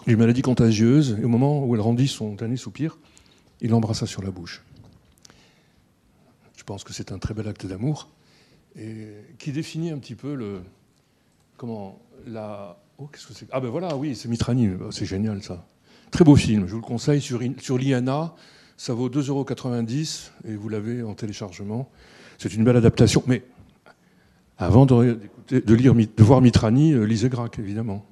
d'une maladie contagieuse, et au moment où elle rendit son dernier soupir, il l'embrassa sur la bouche. Je pense que c'est un très bel acte d'amour et qui définit un petit peu le comment la oh qu'est-ce que c'est? Ah ben voilà oui c'est Mitrani oh, c'est génial ça. Très beau film je vous le conseille sur sur l'IANA ça vaut 2,90 euros et vous l'avez en téléchargement. C'est une belle adaptation mais avant de, lire de voir Mitrani euh, lisez Grac évidemment.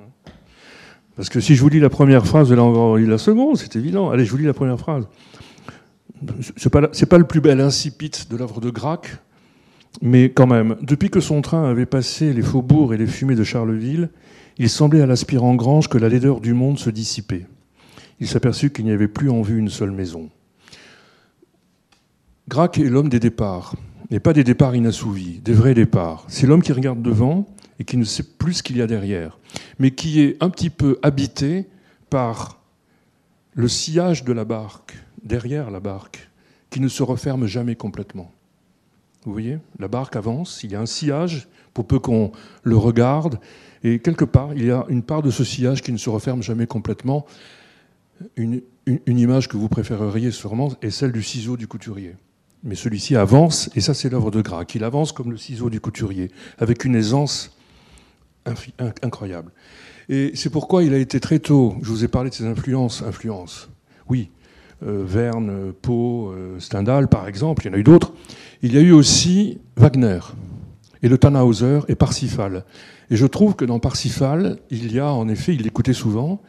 Parce que si je vous lis la première phrase, vous allez en lire la seconde, c'est évident. Allez, je vous lis la première phrase. C'est pas, pas le plus bel incipit de l'œuvre de Gracq, mais quand même, depuis que son train avait passé les faubourgs et les fumées de Charleville, il semblait à l'aspirant Grange que la laideur du monde se dissipait. Il s'aperçut qu'il n'y avait plus en vue une seule maison. Grac est l'homme des départs, et pas des départs inassouvis, des vrais départs. C'est l'homme qui regarde devant et qui ne sait plus ce qu'il y a derrière, mais qui est un petit peu habité par le sillage de la barque, derrière la barque, qui ne se referme jamais complètement. Vous voyez La barque avance, il y a un sillage, pour peu qu'on le regarde, et quelque part, il y a une part de ce sillage qui ne se referme jamais complètement. Une, image que vous préféreriez sûrement est celle du ciseau du couturier. Mais celui-ci avance, et ça c'est l'œuvre de Gras, qu'il avance comme le ciseau du couturier, avec une aisance incroyable. Et c'est pourquoi il a été très tôt, je vous ai parlé de ses influences, influences, oui, euh, Verne, Poe, euh, Stendhal par exemple, il y en a eu d'autres. Il y a eu aussi Wagner, et le Tannhauser, et Parsifal. Et je trouve que dans Parsifal, il y a en effet, il l'écoutait souvent,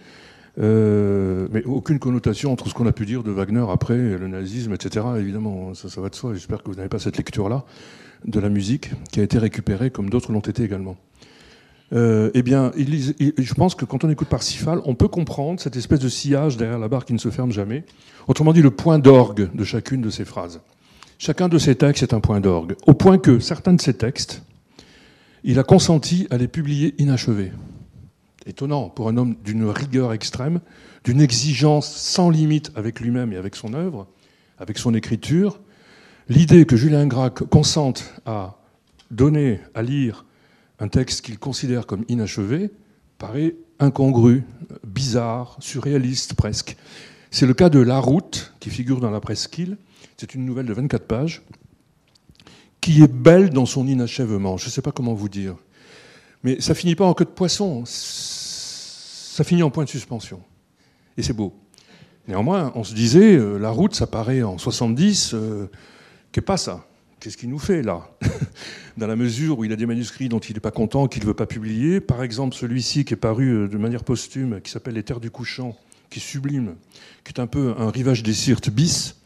euh, mais aucune connotation entre ce qu'on a pu dire de Wagner après le nazisme, etc. Évidemment, ça, va de soi. J'espère que vous n'avez pas cette lecture-là de la musique qui a été récupérée comme d'autres l'ont été également. Euh, eh bien, je pense que quand on écoute Parsifal, on peut comprendre cette espèce de sillage derrière la barre qui ne se ferme jamais. Autrement dit, le point d'orgue de chacune de ces phrases. Chacun de ces textes est un point d'orgue, au point que certains de ces textes, il a consenti à les publier inachevés. Étonnant pour un homme d'une rigueur extrême, d'une exigence sans limite avec lui-même et avec son œuvre, avec son écriture. L'idée que Julien Gracq consente à donner à lire un texte qu'il considère comme inachevé paraît incongru, bizarre, surréaliste presque. C'est le cas de La Route, qui figure dans la presqu'île. C'est une nouvelle de 24 pages, qui est belle dans son inachèvement. Je ne sais pas comment vous dire. Mais ça finit pas en queue de poisson, ça finit en point de suspension. Et c'est beau. Néanmoins, on se disait, euh, La Route, ça paraît en 70, euh, qu'est pas ça Qu'est-ce qu'il nous fait là? Dans la mesure où il a des manuscrits dont il n'est pas content, qu'il ne veut pas publier, par exemple celui-ci qui est paru euh, de manière posthume, qui s'appelle Les Terres du Couchant, qui est sublime, qui est un peu un rivage des Sirtes bis,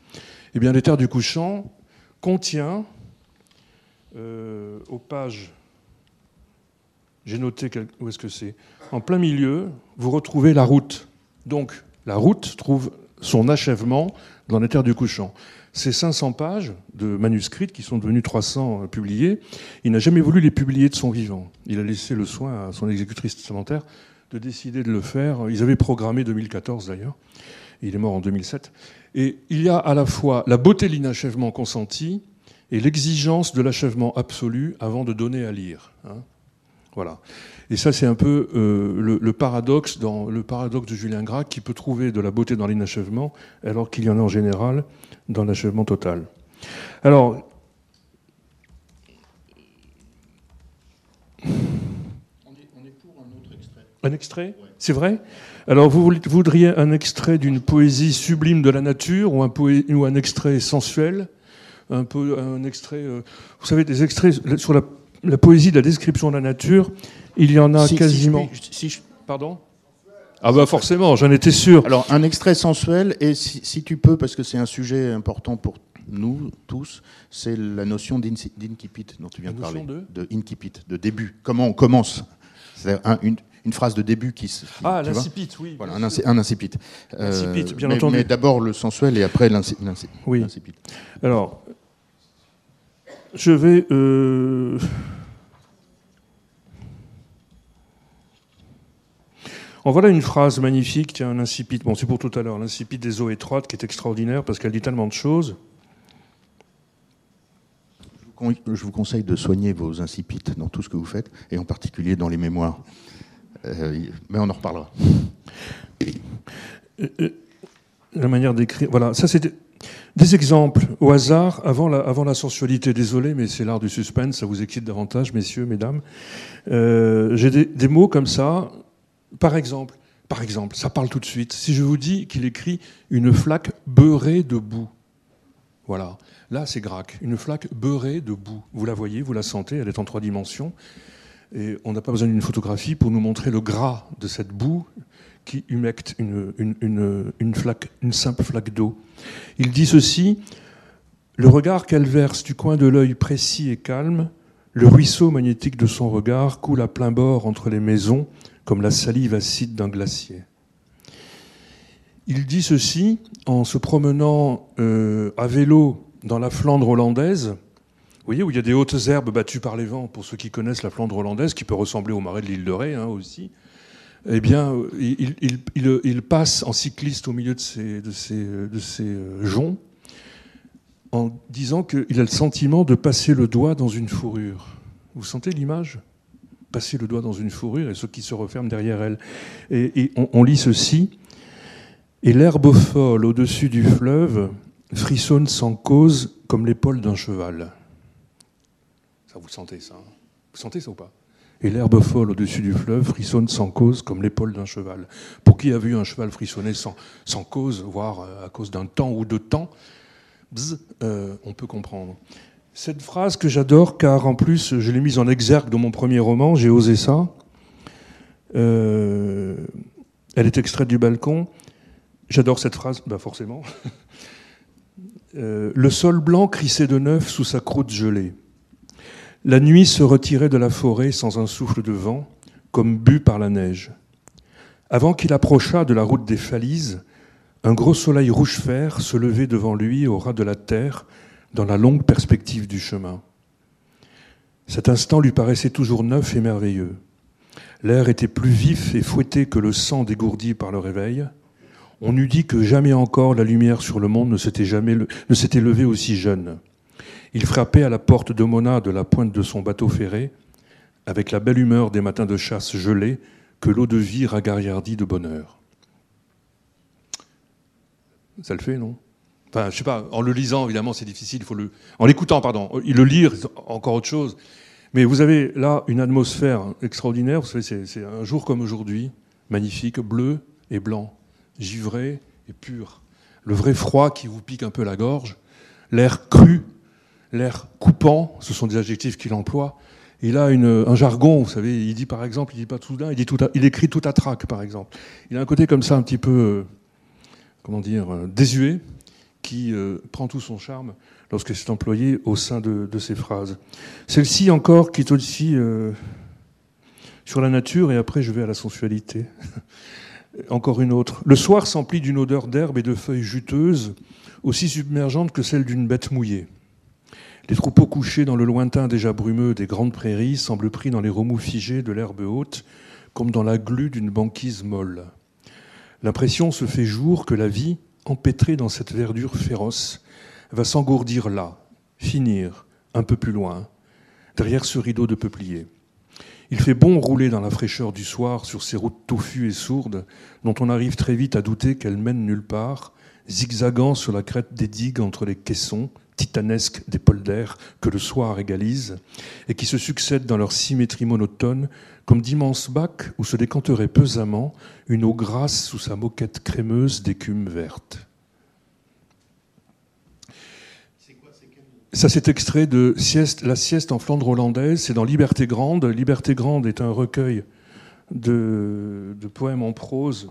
eh bien Les Terres du Couchant contient, euh, aux pages, j'ai noté où est-ce que c'est, en plein milieu, vous retrouvez la route. Donc la route trouve son achèvement dans les Terres du Couchant. Ces 500 pages de manuscrits qui sont devenus 300 euh, publiés, il n'a jamais voulu les publier de son vivant. Il a laissé le soin à son exécutrice testamentaire de décider de le faire. Ils avaient programmé 2014 d'ailleurs. Il est mort en 2007. Et il y a à la fois la beauté de l'inachèvement consenti et l'exigence de l'achèvement absolu avant de donner à lire. Hein. voilà. Et ça, c'est un peu euh, le, paradoxe dans le paradoxe de Julien Gracq, qui peut trouver de la beauté dans l'inachèvement, alors qu'il y en a en général dans l'achèvement total. Alors, Un extrait C'est vrai? Alors, vous voudriez un extrait d'une poésie sublime de la nature ou un, ou un extrait sensuel un, peu, un extrait. Euh, vous savez, des extraits sur la, la, poésie de la description de la nature, il y en a quasiment. Si Pardon? Ah bah forcément, j'en étais sûr. Alors un extrait sensuel, et si, tu peux, parce que c'est un sujet important pour nous tous, c'est la notion d'incipit dont tu viens de parler. De, de incipit, de début. Comment on commence? C'est une, phrase de début qui... se. ah, l'incipit, oui. Voilà, un, un incipit. Euh, bien entendu. Mais d'abord le sensuel et après l'incipit. Oui. Alors, je vais... Euh, En voilà une phrase magnifique, tiens, un incipit. Bon, c'est pour tout à l'heure, l'incipit des eaux étroites qui est extraordinaire parce qu'elle dit tellement de choses. Je vous conseille de soigner vos incipites dans tout ce que vous faites, et en particulier dans les mémoires. Euh, mais on en reparlera. Euh, euh, la manière d'écrire. Voilà, ça c'était des exemples au hasard avant la, avant la sensualité. Désolé, mais c'est l'art du suspense, ça vous excite davantage, messieurs, mesdames. J'ai des, des, mots comme ça par exemple, par exemple, ça parle tout de suite. Si je vous dis qu'il écrit une flaque beurrée de boue, voilà, là c'est Grac, une flaque beurrée de boue. Vous la voyez, vous la sentez, elle est en trois dimensions. Et on n'a pas besoin d'une photographie pour nous montrer le gras de cette boue qui humecte une, simple flaque d'eau. Il dit ceci Le regard qu'elle verse du coin de l'œil précis et calme, le ruisseau magnétique de son regard coule à plein bord entre les maisons comme la salive acide d'un glacier. Il dit ceci en se promenant euh, à vélo dans la Flandre hollandaise, voyez, où il y a des hautes herbes battues par les vents, pour ceux qui connaissent la Flandre hollandaise, qui peut ressembler au marais de l'île de Ré hein, aussi, eh bien, il, passe en cycliste au milieu de ces, euh, joncs en disant qu'il a le sentiment de passer le doigt dans une fourrure. Vous sentez l'image? Passer le doigt dans une fourrure et ce qui se referme derrière elle. Et, on, lit ceci. Et l'herbe folle au-dessus du fleuve frissonne sans cause comme l'épaule d'un cheval. Ça, vous sentez ça hein Vous sentez ça ou pas? Et l'herbe folle au-dessus du fleuve frissonne sans cause comme l'épaule d'un cheval. Pour qui a vu un cheval frissonner sans, cause, voire euh, à cause d'un temps ou de temps, euh, on peut comprendre. Cette phrase que j'adore, car en plus, je l'ai mise en exergue dans mon premier roman, j'ai osé ça. Euh, elle est extraite du balcon. J'adore cette phrase, bah forcément. Le sol blanc crissait de neuf sous sa croûte gelée. La nuit se retirait de la forêt sans un souffle de vent, comme bu par la neige. Avant qu'il approchât de la route des Falises, un gros soleil rouge-fer se levait devant lui au ras de la terre, dans la longue perspective du chemin. Cet instant lui paraissait toujours neuf et merveilleux. L'air était plus vif et fouetté que le sang dégourdi par le réveil. On eût dit que jamais encore la lumière sur le monde ne s'était jamais ne s'était levée aussi jeune. Il frappait à la porte de Mona de la pointe de son bateau ferré, avec la belle humeur des matins de chasse gelés que l'eau de vie ragaillardit de bonheur. Ça le fait, non? Enfin, je sais pas, en le lisant, évidemment, c'est difficile, il faut le... En l'écoutant, pardon, il le lire, encore autre chose. Mais vous avez là une atmosphère extraordinaire, vous savez, c'est un jour comme aujourd'hui, magnifique, bleu et blanc, givré et pur. Le vrai froid qui vous pique un peu la gorge, l'air cru, l'air coupant, ce sont des adjectifs qu'il emploie. Il a un jargon, vous savez, il dit par exemple, il dit pas tout d'un, il, il écrit tout à trac, par exemple. Il a un côté comme ça un petit peu euh, comment dire, euh, désuet, qui euh, prend tout son charme lorsque c'est employé au sein de, ces phrases. Celle-ci encore qui est aussi sur la nature, et après je vais à la sensualité. encore une autre. Le soir s'emplit d'une odeur d'herbe et de feuilles juteuses, aussi submergente que celle d'une bête mouillée. Les troupeaux couchés dans le lointain déjà brumeux des grandes prairies semblent pris dans les remous figés de l'herbe haute, comme dans la glu d'une banquise molle. L'impression se fait jour que la vie, empêtrée dans cette verdure féroce, va s'engourdir là, finir un peu plus loin, derrière ce rideau de peupliers. Il fait bon rouler dans la fraîcheur du soir sur ces routes touffues et sourdes, dont on arrive très vite à douter qu'elles mènent nulle part, zigzagant sur la crête des digues entre les caissons titanesques des polders que le soir égalise, et qui se succèdent dans leur symétrie monotone comme d'immenses bacs où se décanterait pesamment une eau grasse sous sa moquette crémeuse d'écume verte. Ça, c'est extrait de La sieste en Flandre hollandaise, c'est dans Liberté Grande. Liberté Grande est un recueil de, poèmes en prose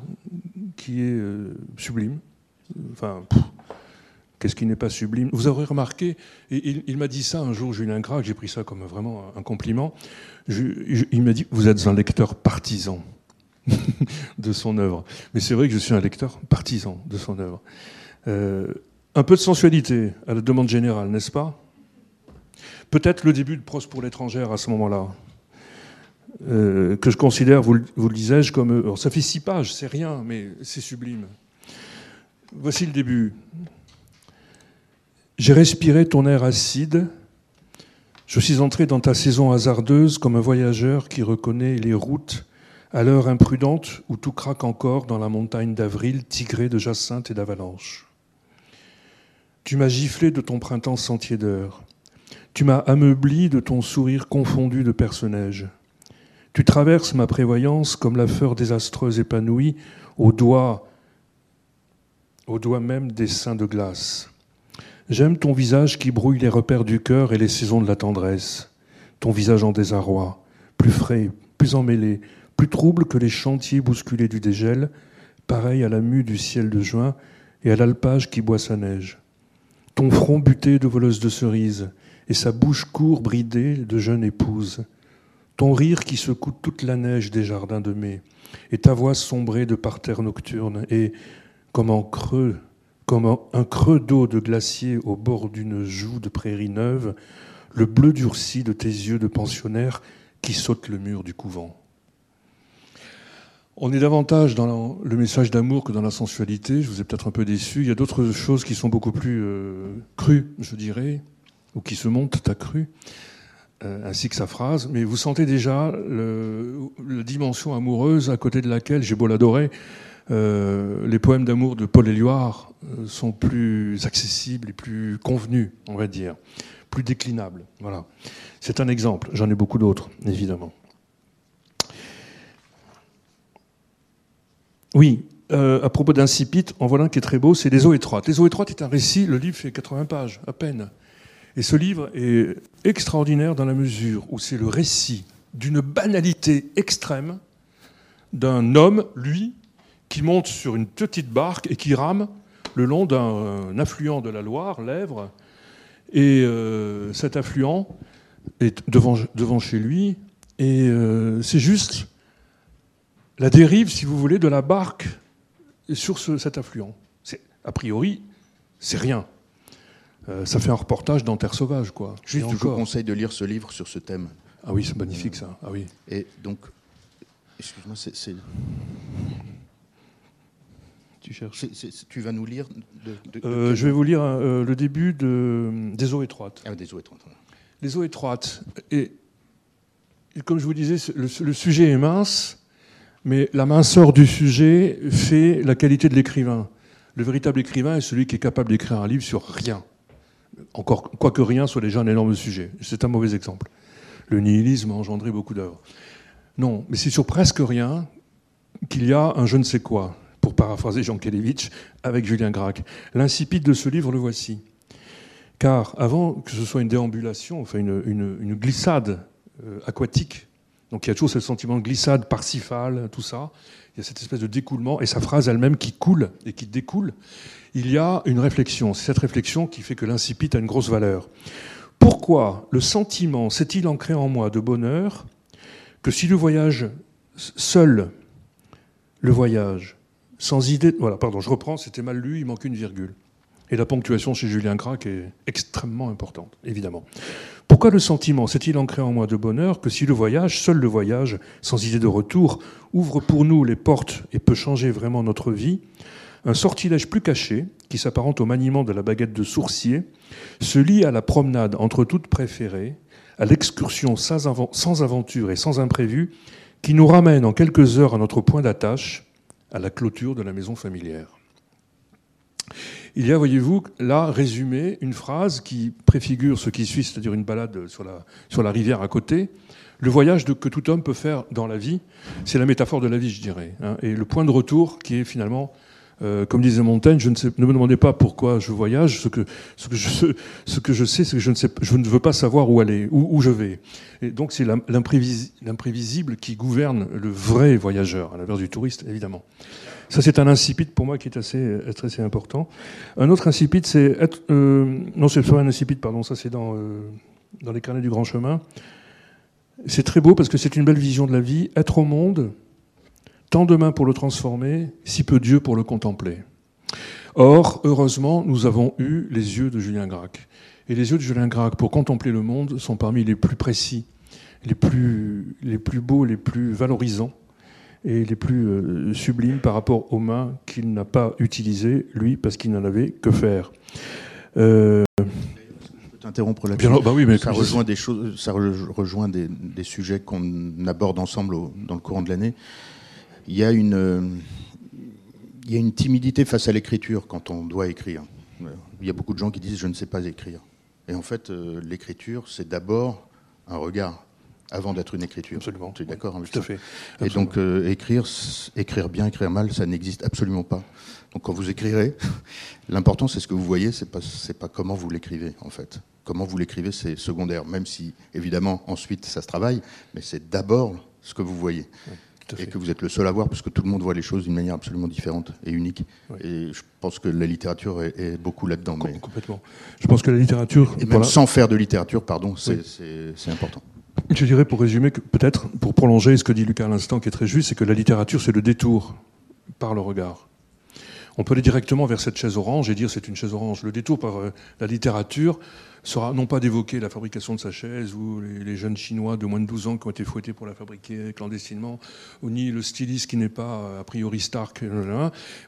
qui est euh, sublime. Qu'est-ce qui n'est pas sublime? Vous aurez remarqué, et il, m'a dit ça un jour, Julien Gracq, j'ai pris ça comme vraiment un compliment. il m'a dit Vous êtes un lecteur partisan de son œuvre. Mais c'est vrai que je suis un lecteur partisan de son œuvre. Euh, un peu de sensualité à la demande générale, n'est-ce pas? Peut-être le début de Prose pour l'étrangère à ce moment-là. Euh, que je considère, vous, vous le disais-je, comme. ça fait six pages, c'est rien, mais c'est sublime. Voici le début. J'ai respiré ton air acide. Je suis entré dans ta saison hasardeuse comme un voyageur qui reconnaît les routes à l'heure imprudente où tout craque encore dans la montagne d'avril tigrée de jacinthe et d'avalanche. Tu m'as giflé de ton printemps sentier d'heure. Tu m'as ameubli de ton sourire confondu de personnages. Tu traverses ma prévoyance comme la fleur désastreuse épanouie au doigt, au doigt même des seins de glace. J'aime ton visage qui brouille les repères du cœur et les saisons de la tendresse. Ton visage en désarroi, plus frais, plus emmêlé, plus trouble que les chantiers bousculés du dégel, pareil à la mue du ciel de juin et à l'alpage qui boit sa neige. Ton front buté de voleuse de cerises et sa bouche court bridée de jeune épouse. Ton rire qui secoue toute la neige des jardins de mai et ta voix sombrée de parterres nocturnes et, comme en creux comme un creux d'eau de glacier au bord d'une joue de prairie neuve, le bleu durci de tes yeux de pensionnaire qui saute le mur du couvent. On est davantage dans le message d'amour que dans la sensualité. Je vous ai peut-être un peu déçu. Il y a d'autres choses qui sont beaucoup plus euh, crues, je dirais, ou qui se montent à cru, euh, ainsi que sa phrase. Mais vous sentez déjà la dimension amoureuse à côté de laquelle, j'ai beau l'adorer, euh, les poèmes d'amour de Paul Éluard sont plus accessibles et plus convenus, on va dire, plus déclinables. Voilà. C'est un exemple. J'en ai beaucoup d'autres, évidemment. Oui, euh, à propos d'Incipit, en voilà un qui est très beau, c'est Les eaux étroites. Les eaux étroites est un récit, le livre fait 80 pages, à peine. Et ce livre est extraordinaire dans la mesure où c'est le récit d'une banalité extrême d'un homme, lui, qui monte sur une petite barque et qui rame le long d'un affluent de la Loire, l'Èvre. Et euh, cet affluent est devant, devant chez lui. Et euh, c'est juste la dérive, si vous voulez, de la barque sur cet affluent. A priori, c'est rien. Euh, ça fait un reportage dans Terre sauvage, quoi. Juste, je vous conseille de lire ce livre sur ce thème. Ah oui, c'est magnifique ça. Ah oui. Et donc, excuse-moi, c'est. Tu cherches Tu vas nous lire euh, Je vais vous lire euh, le début de, des eaux étroites. Ah, des eaux étroites. Les eaux étroites. Et, comme je vous disais, le sujet est mince. Mais la minceur du sujet fait la qualité de l'écrivain. Le véritable écrivain est celui qui est capable d'écrire un livre sur rien. Encore, quoique rien soit déjà un énorme sujet. C'est un mauvais exemple. Le nihilisme a engendré beaucoup d'œuvres. Non, mais c'est sur presque rien qu'il y a un je ne sais quoi, paraphraser Jean Kelevitch avec Julien Gracq. L'incipit de ce livre, le voici. Car avant que ce soit une déambulation, enfin une, glissade euh, aquatique donc il y a toujours ce sentiment de glissade parcifale, tout ça. Il y a cette espèce de découlement, et sa phrase elle-même qui coule et qui découle. Il y a une réflexion. C'est cette réflexion qui fait que l'incipit a une grosse valeur. Pourquoi le sentiment s'est-il ancré en moi de bonheur que si le voyage seul, le voyage, sans idée. Voilà, pardon, je reprends, c'était mal lu, il manque une virgule. Et la ponctuation chez Julien Gracq est extrêmement importante, évidemment. Pourquoi le sentiment s'est-il ancré en moi de bonheur que si le voyage, seul le voyage, sans idée de retour, ouvre pour nous les portes et peut changer vraiment notre vie, un sortilège plus caché, qui s'apparente au maniement de la baguette de sourcier, se lie à la promenade entre toutes préférées, à l'excursion sans aventure et sans imprévu, qui nous ramène en quelques heures à notre point d'attache, à la clôture de la maison familière. Il y a, voyez-vous, là résumé une phrase qui préfigure ce qui suit, c'est-à-dire une balade sur la, rivière à côté. Le voyage que tout homme peut faire dans la vie, c'est la métaphore de la vie, je dirais. Hein. et le point de retour qui est finalement, euh, comme disait Montaigne, je ne, sais, ne, me demandez pas pourquoi je voyage. Ce que, ce que, je, ce que je sais, c'est que je ne, sais, je ne veux pas savoir où aller, où, où je vais. Et donc c'est l'imprévisible qui gouverne le vrai voyageur, à l'inverse du touriste, évidemment. Ça, c'est un incipit pour moi qui est assez, assez important. Un autre incipit, c'est être. Euh, non, c'est pas un incipit, pardon, ça c'est dans, euh, dans les carnets du grand chemin. C'est très beau parce que c'est une belle vision de la vie. Être au monde, tant de mains pour le transformer, si peu Dieu pour le contempler. Or, heureusement, nous avons eu les yeux de Julien Gracq. Et les yeux de Julien Gracq, pour contempler le monde, sont parmi les plus précis, les plus, les plus beaux, les plus valorisants et les plus euh, sublimes par rapport aux mains qu'il n'a pas utilisées, lui, parce qu'il n'en avait que faire. Euh... t'interrompre là-dessus. Bah oui, mais ça rejoint des choses, ça rejoint des, des sujets qu'on aborde ensemble dans le courant de l'année. Il y a une, euh, il y a une timidité face à l'écriture quand on doit écrire. Il y a beaucoup de gens qui disent je ne sais pas écrire. Et en fait, euh, l'écriture, c'est d'abord un regard avant d'être une écriture. Absolument. Tu es d'accord avec Tout à fait. Et donc, euh, écrire, écrire bien, écrire mal, ça n'existe absolument pas. Donc, quand vous écrirez, l'important, c'est ce que vous voyez, c'est pas, c'est pas comment vous l'écrivez, en fait. Comment vous l'écrivez, c'est secondaire, même si, évidemment, ensuite, ça se travaille, mais c'est d'abord ce que vous voyez. Et que vous êtes le seul à voir, parce que tout le monde voit les choses d'une manière absolument différente et unique. Et je pense que la littérature est, beaucoup là-dedans. Complètement. Je pense que la littérature... Et même sans faire de littérature, pardon, c'est important. Je dirais pour résumer, peut-être, pour prolonger ce que dit Lucas à l'instant, qui est très juste, c'est que la littérature, c'est le détour par le regard. On peut aller directement vers cette chaise orange et dire c'est une chaise orange. Le détour par euh, la littérature sera non pas d'évoquer la fabrication de sa chaise ou les, jeunes Chinois de moins de 12 ans qui ont été fouettés pour la fabriquer clandestinement, ou ni le styliste qui n'est pas a priori Stark,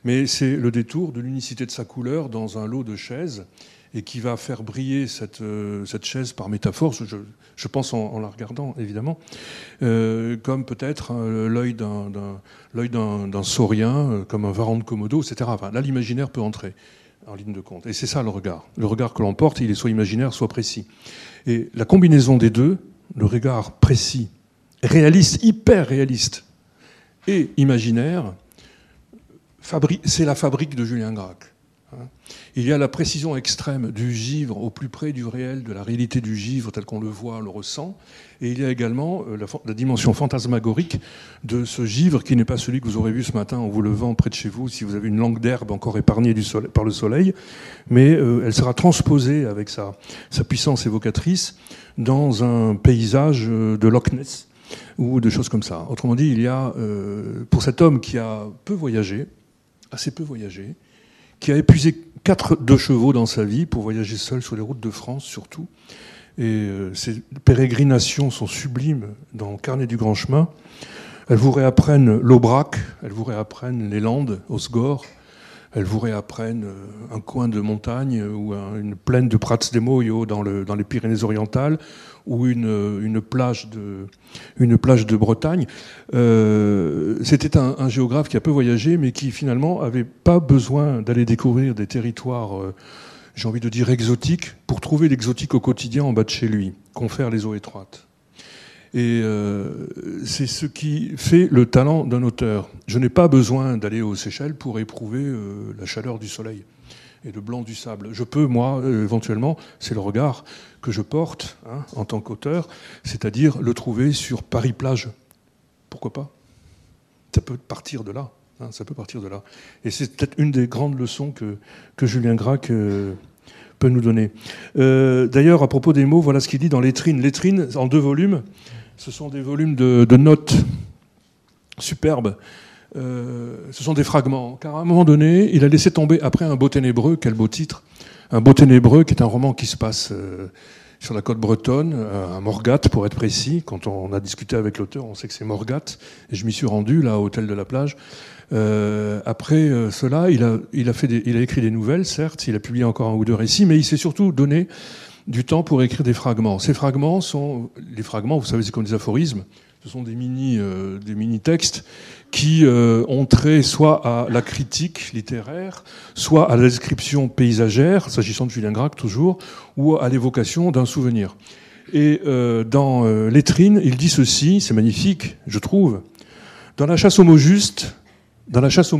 mais c'est le détour de l'unicité de sa couleur dans un lot de chaises et qui va faire briller cette, euh, cette chaise par métaphore, je, pense en, la regardant évidemment, euh, comme peut-être euh, l'œil d'un saurien, comme un varan de Komodo, etc. Enfin, là, l'imaginaire peut entrer en ligne de compte. Et c'est ça le regard. Le regard que l'on porte, il est soit imaginaire, soit précis. Et la combinaison des deux, le regard précis, réaliste, hyper réaliste, et imaginaire, c'est la fabrique de Julien Gracq. Hein. Il y a la précision extrême du givre au plus près du réel, de la réalité du givre tel qu'on le voit, le ressent. Et il y a également euh, la, dimension fantasmagorique de ce givre qui n'est pas celui que vous aurez vu ce matin en vous levant près de chez vous, si vous avez une langue d'herbe encore épargnée par le soleil, mais euh, elle sera transposée avec sa, sa, puissance évocatrice dans un paysage euh, de Loch Ness ou de choses comme ça. Autrement dit, il y a, pour cet homme qui a peu voyagé, assez peu voyagé, qui a épuisé quatre deux chevaux dans sa vie pour voyager seul sur les routes de France surtout. Et euh, ces pérégrinations sont sublimes dans Carnet du Grand Chemin. Elles vous réapprennent l'Aubrac, elles vous réapprennent les Landes, Osgore, elles vous réapprennent euh, un coin de montagne ou une plaine de Prats dans, dans les Pyrénées-Orientales, ou une, une, plage, de, une plage de Bretagne. Euh, c'était un, géographe qui a peu voyagé, mais qui finalement n'avait pas besoin d'aller découvrir des territoires, euh, j'ai envie de dire exotiques, pour trouver l'exotique au quotidien en bas de chez lui, confère les eaux étroites. Et euh, c'est ce qui fait le talent d'un auteur. Je n'ai pas besoin d'aller aux Seychelles pour éprouver la chaleur du soleil et le blanc du sable. Je peux, moi, éventuellement, c'est le regard que je porte hein, en tant qu'auteur, c'est-à-dire le trouver sur Paris-Plage. Pourquoi pas? Ça peut partir de là. Hein, ça peut partir de là. Et c'est peut-être une des grandes leçons que, que Julien Gracq peut nous donner. Euh, d'ailleurs, à propos des mots, voilà ce qu'il dit dans Lettrine. Lettrine, en deux volumes, ce sont des volumes de, de notes superbes euh, ce sont des fragments. Car à un moment donné, il a laissé tomber, après un beau ténébreux, quel beau titre, un beau ténébreux qui est un roman qui se passe euh, sur la côte bretonne, à Morgat pour être précis. Quand on a discuté avec l'auteur, on sait que c'est Morgat, et je m'y suis rendu là, au hôtel de la plage. Euh, après cela, il a, il a écrit des nouvelles, certes, il a publié encore un ou deux récits, mais il s'est surtout donné du temps pour écrire des fragments. Ces fragments sont, les fragments, vous savez, c'est comme des aphorismes, ce sont des mini, mini textes qui euh, ont trait soit à la critique littéraire, soit à la description paysagère, s'agissant de Julien Gracq toujours, ou à l'évocation d'un souvenir. Et euh, dans euh, Lettrine, il dit ceci, c'est magnifique, je trouve. Dans la chasse au mot juste, dans la chasse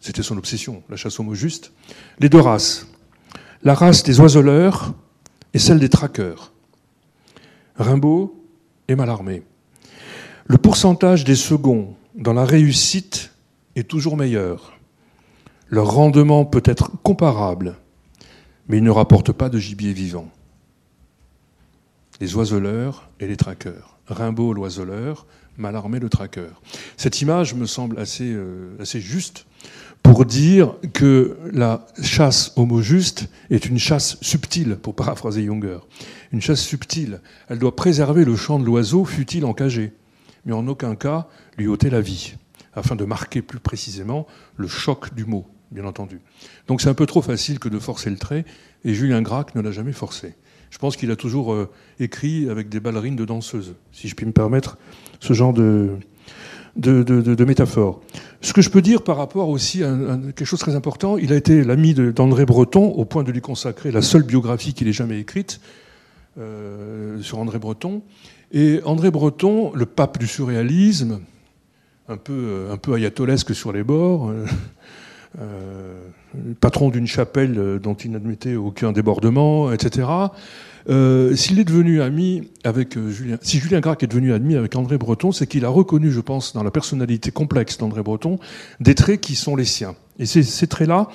c'était son obsession, la chasse au mot juste, les deux races. La race des oiseleurs et celle des traqueurs. Rimbaud et Mallarmé. Le pourcentage des seconds dans la réussite est toujours meilleur. Leur rendement peut être comparable, mais ils ne rapportent pas de gibier vivant. Les oiseleurs et les traqueurs. Rimbaud l'oiseleur, Mallarmé le traqueur. Cette image me semble assez, euh, assez juste pour dire que la chasse au mot juste est une chasse subtile, pour paraphraser Junger. Une chasse subtile. Elle doit préserver le chant de l'oiseau, fut-il encagé mais en aucun cas lui ôter la vie, afin de marquer plus précisément le choc du mot, bien entendu. Donc c'est un peu trop facile que de forcer le trait, et Julien Gracq ne l'a jamais forcé. Je pense qu'il a toujours euh, écrit avec des ballerines de danseuses, si je puis me permettre ce genre de, métaphore. Ce que je peux dire par rapport aussi à, quelque chose de très important, il a été l'ami d'André Breton, au point de lui consacrer la seule biographie qu'il ait jamais écrite euh, sur André Breton. Et André Breton, le pape du surréalisme, un peu, euh, ayatolesque sur les bords, euh, euh, patron d'une chapelle dont il n'admettait aucun débordement, etc. S'il est devenu ami avec Julien, si Julien Gracq est devenu ami avec André Breton, c'est qu'il a reconnu, je pense, dans la personnalité complexe d'André Breton, des traits qui sont les siens. Et ces, traits-là,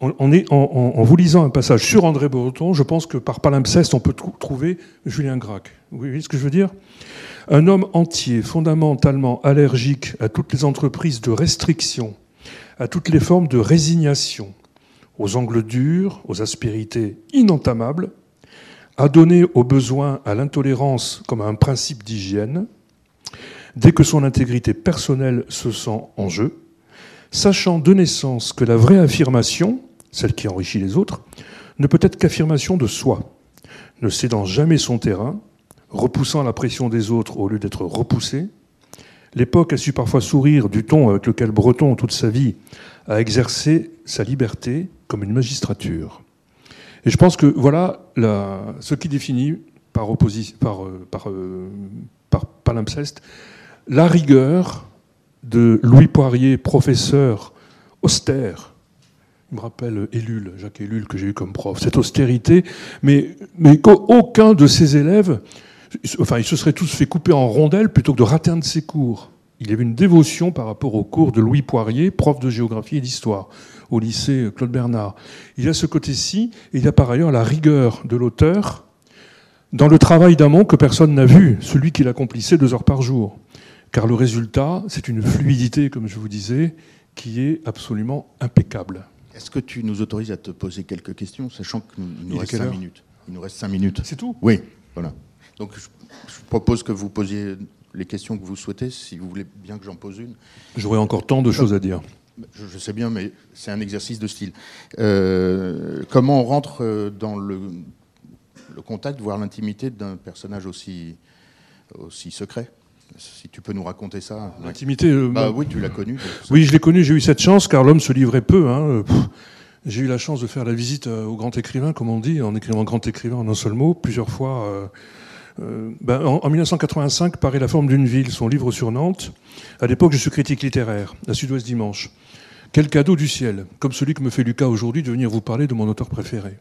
en, vous lisant un passage sur André Breton, je pense que par palimpseste, on peut trouver Julien Gracq. Vous voyez ce que je veux dire. Un homme entier, fondamentalement allergique à toutes les entreprises de restriction, à toutes les formes de résignation, aux angles durs, aux aspérités inentamables, à donner au besoin, à l'intolérance comme à un principe d'hygiène, dès que son intégrité personnelle se sent en jeu, sachant de naissance que la vraie affirmation, celle qui enrichit les autres, ne peut être qu'affirmation de soi, ne cédant jamais son terrain, repoussant la pression des autres au lieu d'être repoussé. L'époque a su parfois sourire du ton avec lequel Breton, toute sa vie, a exercé sa liberté comme une magistrature. Et je pense que voilà ce qui définit par, par, euh, par, euh, par palimpseste la rigueur de Louis Poirier, professeur austère. Il me rappelle Ellul, Jacques Ellul, que j'ai eu comme prof. Cette austérité, mais, mais qu'aucun de ses élèves, enfin, ils se seraient tous fait couper en rondelles plutôt que de rater un de ses cours. Il y avait une dévotion par rapport au cours de Louis Poirier, prof de géographie et d'histoire au lycée Claude Bernard. Il y a ce côté-ci, et il y a par ailleurs la rigueur de l'auteur dans le travail d'amont que personne n'a vu, celui qu'il accomplissait deux heures par jour. Car le résultat, c'est une fluidité, comme je vous disais, qui est absolument impeccable. Est-ce que tu nous autorises à te poser quelques questions, sachant qu'il nous, reste cinq minutes Il nous reste cinq minutes. C'est tout? Oui, voilà. Donc je, propose que vous posiez les questions que vous souhaitez, si vous voulez bien que j'en pose une. J'aurais encore tant de choses à dire. Je, sais bien, mais c'est un exercice de style. Euh, comment on rentre euh, dans le, le contact, voire l'intimité d'un personnage aussi, aussi secret? Si tu peux nous raconter ça. L'intimité euh, bah, Oui, tu l'as connu. Oui, je l'ai connu, j'ai eu cette chance, car l'homme se livrait peu. Hein. J'ai eu la chance de faire la visite au grand écrivain, comme on dit, en écrivant grand écrivain en un seul mot, plusieurs fois. Ben, en, en, 1985 paraît La forme d'une ville, son livre sur Nantes. À l'époque, je suis critique littéraire, à Sud-Ouest Dimanche. Quel cadeau du ciel, comme celui que me fait Lucas aujourd'hui de venir vous parler de mon auteur préféré.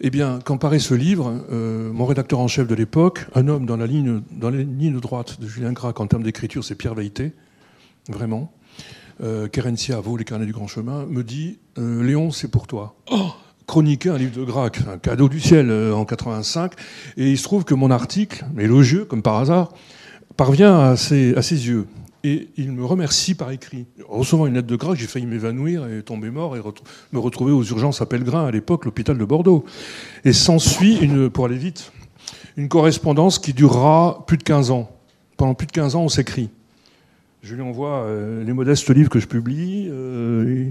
Eh bien, quand paraît ce livre, euh, mon rédacteur en chef de l'époque, un homme dans la ligne, droite de Julien Gracq en termes d'écriture, c'est Pierre Veilleté, vraiment. Euh, Kerencia les carnets du grand chemin, me dit euh, Léon, c'est pour toi. Oh chroniquer un livre de Gracq, un cadeau du ciel euh, en 85, et il se trouve que mon article, élogieux comme par hasard, parvient à ses, yeux. Et il me remercie par écrit. Recevant une lettre de grâce, j'ai failli m'évanouir et tomber mort et me retrouver aux urgences à Pellegrin, à l'époque, l'hôpital de Bordeaux. Et s'ensuit, pour aller vite, une correspondance qui durera plus de 15 ans. Pendant plus de 15 ans, on s'écrit. Je lui envoie euh, les modestes livres que je publie. Euh,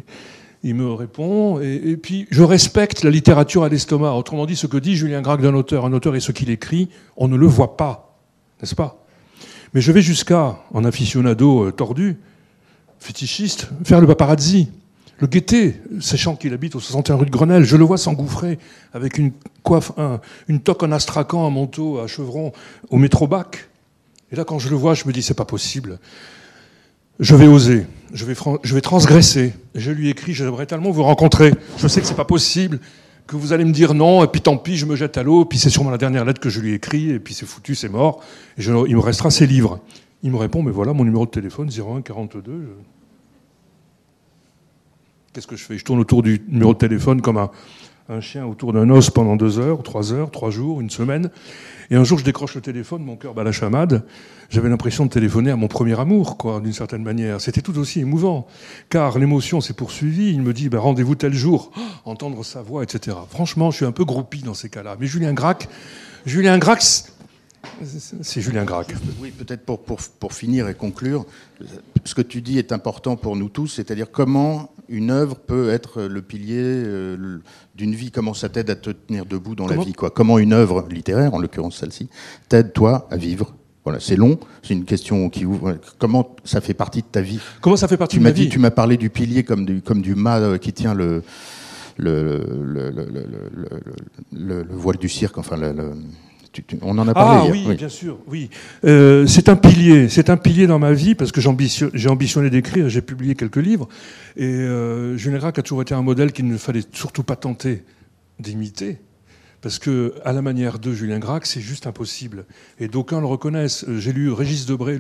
il me répond, et, puis je respecte la littérature à l'estomac. Autrement dit, ce que dit Julien Gracq d'un auteur, un auteur et ce qu'il écrit, on ne le voit pas, n'est-ce pas? Mais je vais jusqu'à, en aficionado euh, tordu, fétichiste, faire le paparazzi, le guetter, sachant qu'il habite au 61 rue de Grenelle. Je le vois s'engouffrer avec une coiffe, une toque en astracan, un manteau à chevron au métro bac. Et là, quand je le vois, je me dis, c'est pas possible. Je vais oser, je vais, transgresser. Je lui écris, j'aimerais tellement vous rencontrer. Je sais que c'est pas possible que vous allez me dire non, et puis tant pis, je me jette à l'eau, puis c'est sûrement la dernière lettre que je lui écris, et puis c'est foutu, c'est mort, et il me restera ses livres. Il me répond, mais voilà mon numéro de téléphone, 01 42. Qu'est-ce que je fais? Je tourne autour du numéro de téléphone comme un, un chien autour d'un os pendant deux heures, trois heures, trois jours, une semaine. Et un jour, je décroche le téléphone, mon cœur bat la chamade. J'avais l'impression de téléphoner à mon premier amour, quoi, d'une certaine manière. C'était tout aussi émouvant, car l'émotion s'est poursuivie. Il me dit, ben, rendez-vous tel jour, entendre sa voix, etc. Franchement, je suis un peu groupi dans ces cas-là. Mais Julien Gracq, Julien Gracq, c'est Julien Gracq. Oui, peut-être pour, pour, pour, finir et conclure, ce que tu dis est important pour nous tous, c'est-à-dire comment une œuvre peut être le pilier euh, d'une vie, comment ça t'aide à te tenir debout dans la vie, quoi. Comment une œuvre littéraire, en l'occurrence celle-ci, t'aide toi à vivre. Voilà, c'est long, c'est une question qui ouvre. Comment ça fait partie de ta vie? Comment ça fait partie de ma vie? Tu m'as parlé du pilier comme du, comme du mât euh, qui tient le, le, le, le, le voile du cirque, enfin le, on en a parlé. Ah oui, bien sûr, oui. Euh, c'est un pilier, c'est un pilier dans ma vie parce que j'ai ambitionné d'écrire, j'ai publié quelques livres et euh, Gracq a toujours été un modèle qu'il ne fallait surtout pas tenter d'imiter Parce que, à la manière de Julien Gracq, c'est juste impossible. Et d'aucuns le reconnaissent. J'ai lu Régis Debray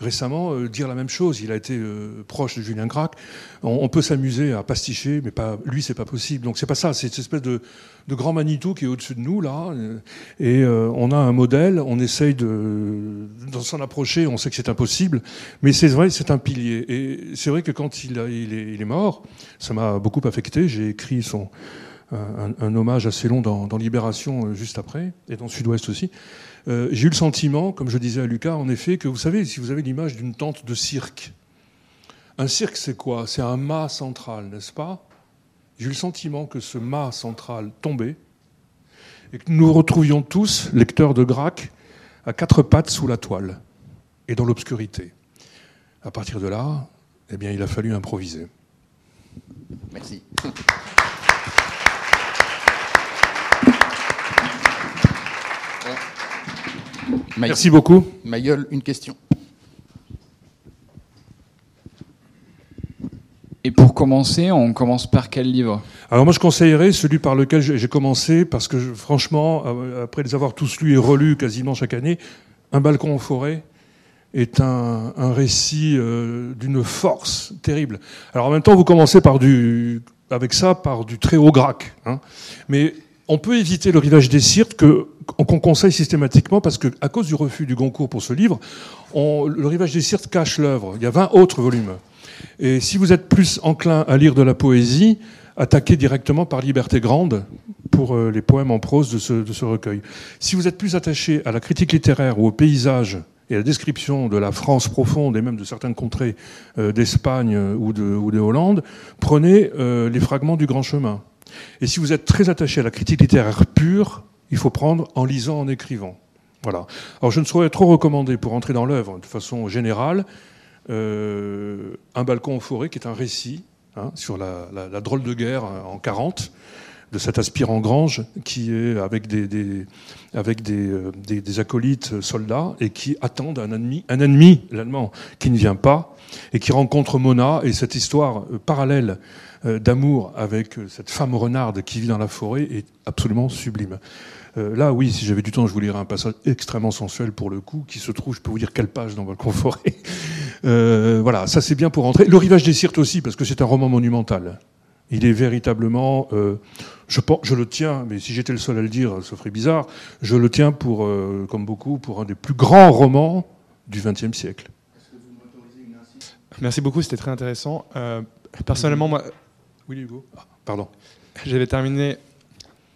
récemment euh, dire la même chose. Il a été euh, proche de Julien Gracq. On, peut s'amuser à pasticher, mais pas, lui, c'est pas possible. Donc c'est pas ça. C'est cette espèce de, grand Manitou qui est au-dessus de nous là. Euh, et on a un modèle. On essaye de, s'en approcher. On sait que c'est impossible, mais c'est vrai, c'est un pilier. Et c'est vrai que quand il est mort, ça m'a beaucoup affecté. J'ai écrit son un, hommage assez long dans, Libération juste après, et dans Sud-Ouest aussi. Euh, j'ai eu le sentiment, comme je disais à Lucas, en effet, que vous savez, si vous avez l'image d'une tente de cirque, un cirque, c'est quoi? C'est un mât central, n'est-ce pas? J'ai eu le sentiment que ce mât central tombait et que nous retrouvions tous, lecteurs de Grac, à quatre pattes sous la toile et dans l'obscurité. À partir de là, eh bien, il a fallu improviser. Merci. Merci beaucoup. Mayol, une question. Et pour commencer, on commence par quel livre? Alors moi je conseillerais celui par lequel j'ai commencé, parce que franchement, euh, après les avoir tous lus et relus quasiment chaque année, Un balcon en forêt est un, récit euh, d'une force terrible. Alors en même temps, vous commencez par du, avec ça par du très haut grac. Hein. Mais on peut éviter le rivage des Sirtes qu'on conseille systématiquement parce qu'à cause du refus du Goncourt pour ce livre, le rivage des Sirtes cache l'œuvre. Il y a 20 autres volumes. Et si vous êtes plus enclin à lire de la poésie, attaquez directement par Liberté Grande pour euh, les poèmes en prose de ce, recueil. Si vous êtes plus attaché à la critique littéraire ou au paysage et à la description de la France profonde et même de certaines contrées euh, d'Espagne ou de, ou de Hollande, prenez euh, les fragments du Grand Chemin et si vous êtes très attaché à la critique littéraire pure, il faut prendre en lisant, en écrivant. Voilà. Alors je ne saurais trop recommander pour entrer dans l'œuvre de façon générale euh, Un balcon en forêt, qui est un récit hein, sur la, drôle de guerre en 40 de cet aspirant Grange qui est avec des, avec euh, des, des, acolytes soldats et qui attendent un ennemi, un ennemi, l'allemand, qui ne vient pas et qui rencontre Mona et cette histoire euh, parallèle euh, d'amour avec euh, cette femme renarde qui vit dans la forêt est absolument sublime. Euh, là, oui, si j'avais du temps, je vous lirais un passage extrêmement sensuel pour le coup, qui se trouve, je peux vous dire quelle page dans Balcon Forêt. voilà, ça c'est bien pour entrer. Le rivage des Sirtes aussi, parce que c'est un roman monumental. Il est véritablement, je, je, le tiens, mais si j'étais le seul à le dire, ça ferait bizarre, je le tiens pour, comme beaucoup, pour un des plus grands romans du XXe siècle. Merci beaucoup, c'était très intéressant. personnellement, moi, oui, Hugo. Ah, pardon. J'avais terminé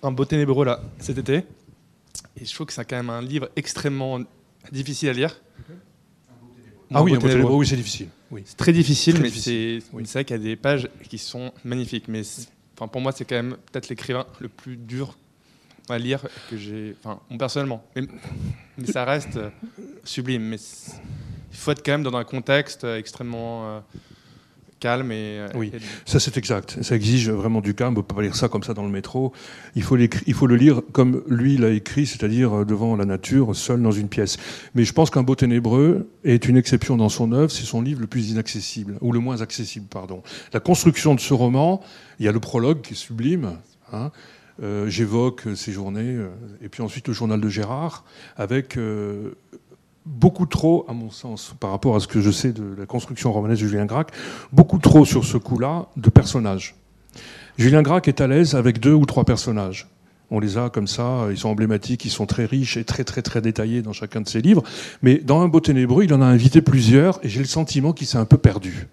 Un beau ténébreux là cet été. Et je trouve que c'est quand même un livre extrêmement difficile à lire. Ah oui, un beau ténébreux, oui, c'est difficile. Oui. C'est très difficile, mais c'est vrai qu'il y a des pages qui sont magnifiques. Mais enfin, pour moi, c'est quand même peut-être l'écrivain le plus dur à lire que j'ai. Enfin, personnellement. Mais, mais, ça reste sublime. Mais il faut être quand même dans un contexte extrêmement. Euh, calme et. Euh, oui, ça c'est exact. Ça exige vraiment du calme. On ne peut pas lire ça comme ça dans le métro. Il faut, il faut le lire comme lui l'a écrit, c'est-à-dire euh, devant la nature, seul dans une pièce. Mais je pense qu'un beau ténébreux est une exception dans son œuvre. C'est son livre le plus inaccessible, ou le moins accessible, pardon. La construction de ce roman, il y a le prologue qui est sublime. Hein. Euh, j'évoque ces journées, et puis ensuite le journal de Gérard, avec beaucoup trop, à mon sens, par rapport à ce que je sais de la construction romanesque de Julien Gracq, beaucoup trop sur ce coup-là de personnages. Julien Gracq est à l'aise avec deux ou trois personnages. On les a comme ça, ils sont emblématiques, ils sont très riches et très très très détaillés dans chacun de ses livres. Mais dans Un beau ténébreux, il en a invité plusieurs et j'ai le sentiment qu'il s'est un peu perdu.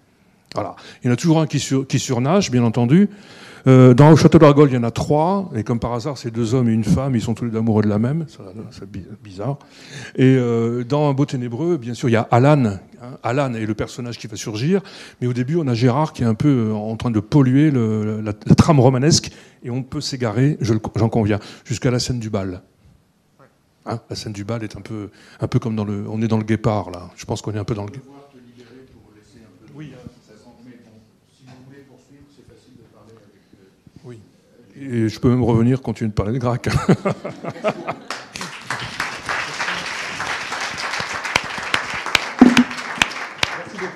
Voilà. Il y en a toujours un qui, qui surnage, bien entendu, euh, dans le château d'Argol, il y en a trois, et comme par hasard, c'est deux hommes et une femme, ils sont tous les deux amoureux de la même, c'est bizarre. Et euh, dans Un beau ténébreux, bien sûr, il y a Alan. Hein. Alan est le personnage qui va surgir, mais au début, on a Gérard qui est un peu euh, en train de polluer la, trame romanesque, et on peut s'égarer, j'en conviens, jusqu'à la scène du bal. Hein, la scène du bal est un peu, un peu comme dans le. On est dans le guépard, là. Je pense qu'on est un peu dans le guépard. Oui. Et je peux même revenir, continuer de parler de grec.